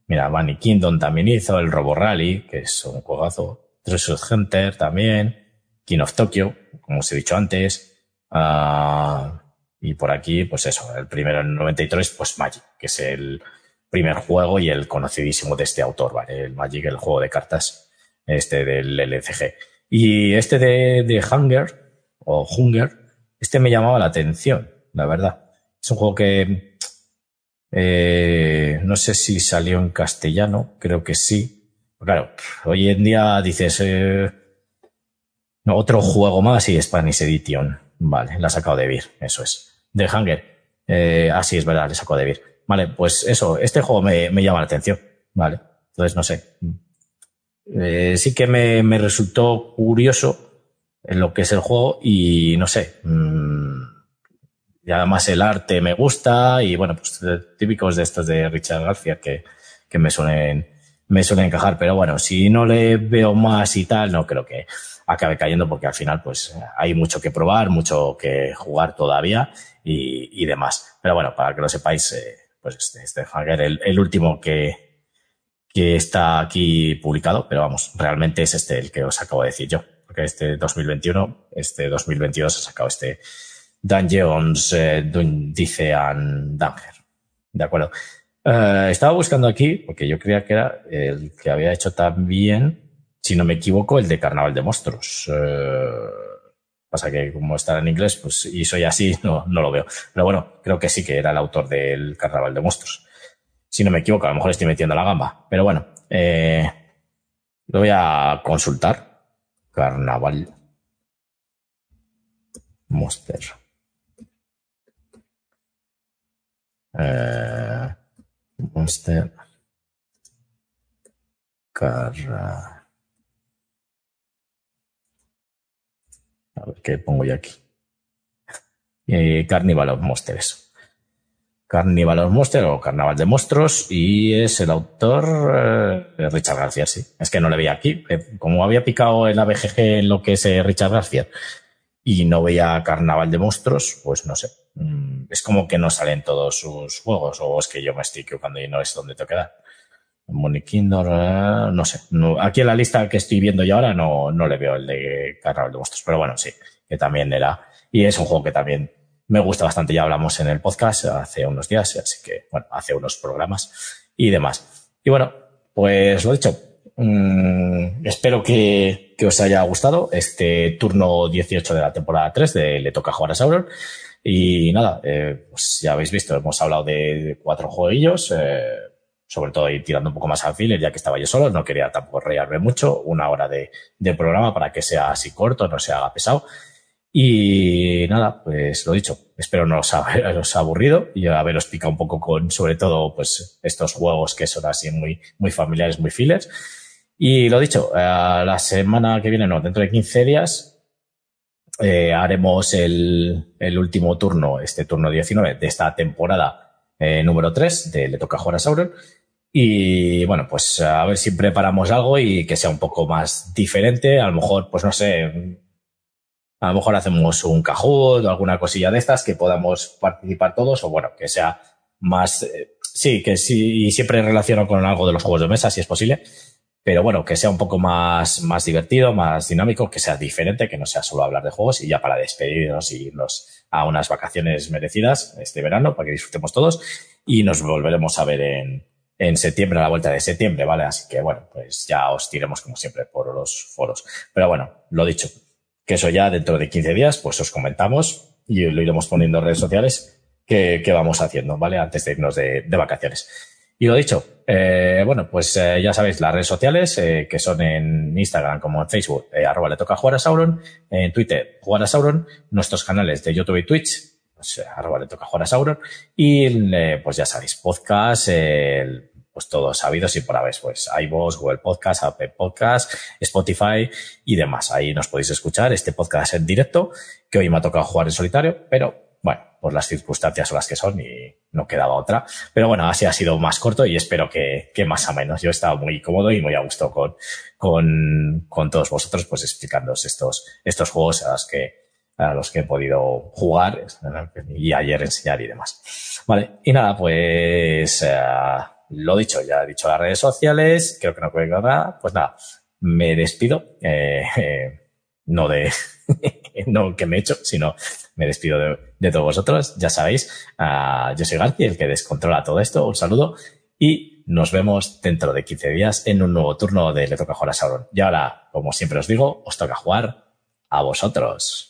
Mira, Bunny Kingdom también hizo, el Robo Rally, que es un juegazo. Treasure Hunter también. King of Tokyo, como os he dicho antes. Uh, y por aquí, pues eso, el primero en 93, pues Magic, que es el primer juego y el conocidísimo de este autor, ¿vale? El Magic, el juego de cartas, este del LCG. Y este de, de Hunger, o Hunger, este me llamaba la atención, la verdad. Es un juego que Eh, no sé si salió en castellano, creo que sí. Claro, hoy en día dices eh, otro juego más y Spanish Edition. Vale, la ha sacado de Vir, eso es. The Hunger. Eh, ah, sí, es verdad, le sacó de Vir. Vale, pues eso, este juego me, llama la atención. Vale, entonces no sé. Eh, sí que me, resultó curioso en lo que es el juego y no sé. Mmm, y además el arte me gusta y bueno, pues típicos de estos de Richard García que, que me suelen, me suelen encajar. Pero bueno, si no le veo más y tal, no creo que acabe cayendo porque al final pues hay mucho que probar, mucho que jugar todavía y, y demás. Pero bueno, para que lo sepáis, eh, pues este, este Hanger, el, último que, que está aquí publicado, pero vamos, realmente es este el que os acabo de decir yo, porque este 2021, este 2022 ha sacado este Dungeons, eh, dice Danger. De acuerdo. Eh, estaba buscando aquí, porque yo creía que era el que había hecho también, si no me equivoco, el de Carnaval de Monstruos. Eh, pasa que como está en inglés, pues, y soy así, *laughs* no, no lo veo. Pero bueno, creo que sí que era el autor del Carnaval de Monstruos. Si no me equivoco, a lo mejor estoy metiendo la gamba. Pero bueno, eh, lo voy a consultar. Carnaval Monster. Eh, Monster Carra. Qué pongo yo aquí. Eh, Carnival of Monsters. Carnival of Monsters o Carnaval de Monstruos y es el autor eh, Richard García, sí. Es que no le veía aquí. Eh, como había picado el ABGG en lo que es Richard García y no veía Carnaval de Monstruos, pues no sé. Mm, es como que no salen todos sus juegos, o es que yo me estoy equivocando y no es donde te queda. Money Eh, no sé. No, aquí en la lista que estoy viendo yo ahora no, no le veo el de Carnaval de Monstruos, pero bueno, sí, que también era. Y es un juego que también me gusta bastante. Ya hablamos en el podcast hace unos días, así que, bueno, hace unos programas y demás. Y bueno, pues lo dicho. Mm, espero que, que, os haya gustado este turno 18 de la temporada 3 de Le Toca Jugar a Sauron. Y nada, eh, pues ya habéis visto, hemos hablado de cuatro jueguillos, eh, sobre todo ir tirando un poco más al filler, ya que estaba yo solo, no quería tampoco reírme mucho, una hora de, de, programa para que sea así corto, no se haga pesado. Y nada, pues lo dicho, espero no os haberos *laughs* aburrido y haberos picado un poco con, sobre todo, pues estos juegos que son así muy, muy familiares, muy fillers. Y lo dicho, eh, la semana que viene, no, dentro de 15 días, eh, haremos el, el, último turno, este turno 19 de esta temporada eh, número 3 de Le Toca Jugar a Sauron. Y bueno, pues a ver si preparamos algo y que sea un poco más diferente. A lo mejor, pues no sé, a lo mejor hacemos un Kahoot o alguna cosilla de estas que podamos participar todos o bueno, que sea más, eh, sí, que sí, y siempre relaciono con algo de los juegos de mesa si es posible pero bueno, que sea un poco más, más divertido, más dinámico, que sea diferente, que no sea solo hablar de juegos y ya para despedirnos y irnos a unas vacaciones merecidas este verano para que disfrutemos todos y nos volveremos a ver en, en septiembre, a la vuelta de septiembre, ¿vale? Así que bueno, pues ya os tiremos como siempre por los foros. Pero bueno, lo dicho, que eso ya dentro de 15 días, pues os comentamos y lo iremos poniendo en redes sociales que, vamos haciendo, ¿vale? Antes de irnos de vacaciones. Y lo dicho, eh, bueno, pues eh, ya sabéis las redes sociales eh, que son en Instagram como en Facebook, eh, arroba le toca jugar a Sauron, en Twitter, jugar a Sauron, nuestros canales de YouTube y Twitch, pues, arroba le toca jugar a Sauron, y pues ya sabéis, podcast, pues todos sabidos y por haber, pues iVoox, Google Podcast, Apple Podcast, Spotify y demás. Ahí nos podéis escuchar este podcast en directo, que hoy me ha tocado jugar en solitario, pero por las circunstancias o las que son y no quedaba otra. Pero bueno, así ha sido más corto y espero que, que más o menos. Yo he estado muy cómodo y muy a gusto con, con, con todos vosotros, pues explicándoos estos, estos juegos a los que, a los que he podido jugar y ayer enseñar y demás. Vale, y nada, pues uh, lo dicho, ya he dicho las redes sociales, creo que no puede nada, pues nada, me despido, eh, eh, *laughs* no de, *laughs* no que me he hecho, sino me despido de, todos vosotros. Ya sabéis, uh, yo soy García, el que descontrola todo esto. Un saludo y nos vemos dentro de 15 días en un nuevo turno de Le Toca Jugar a Sauron. Y ahora, como siempre os digo, os toca jugar a vosotros.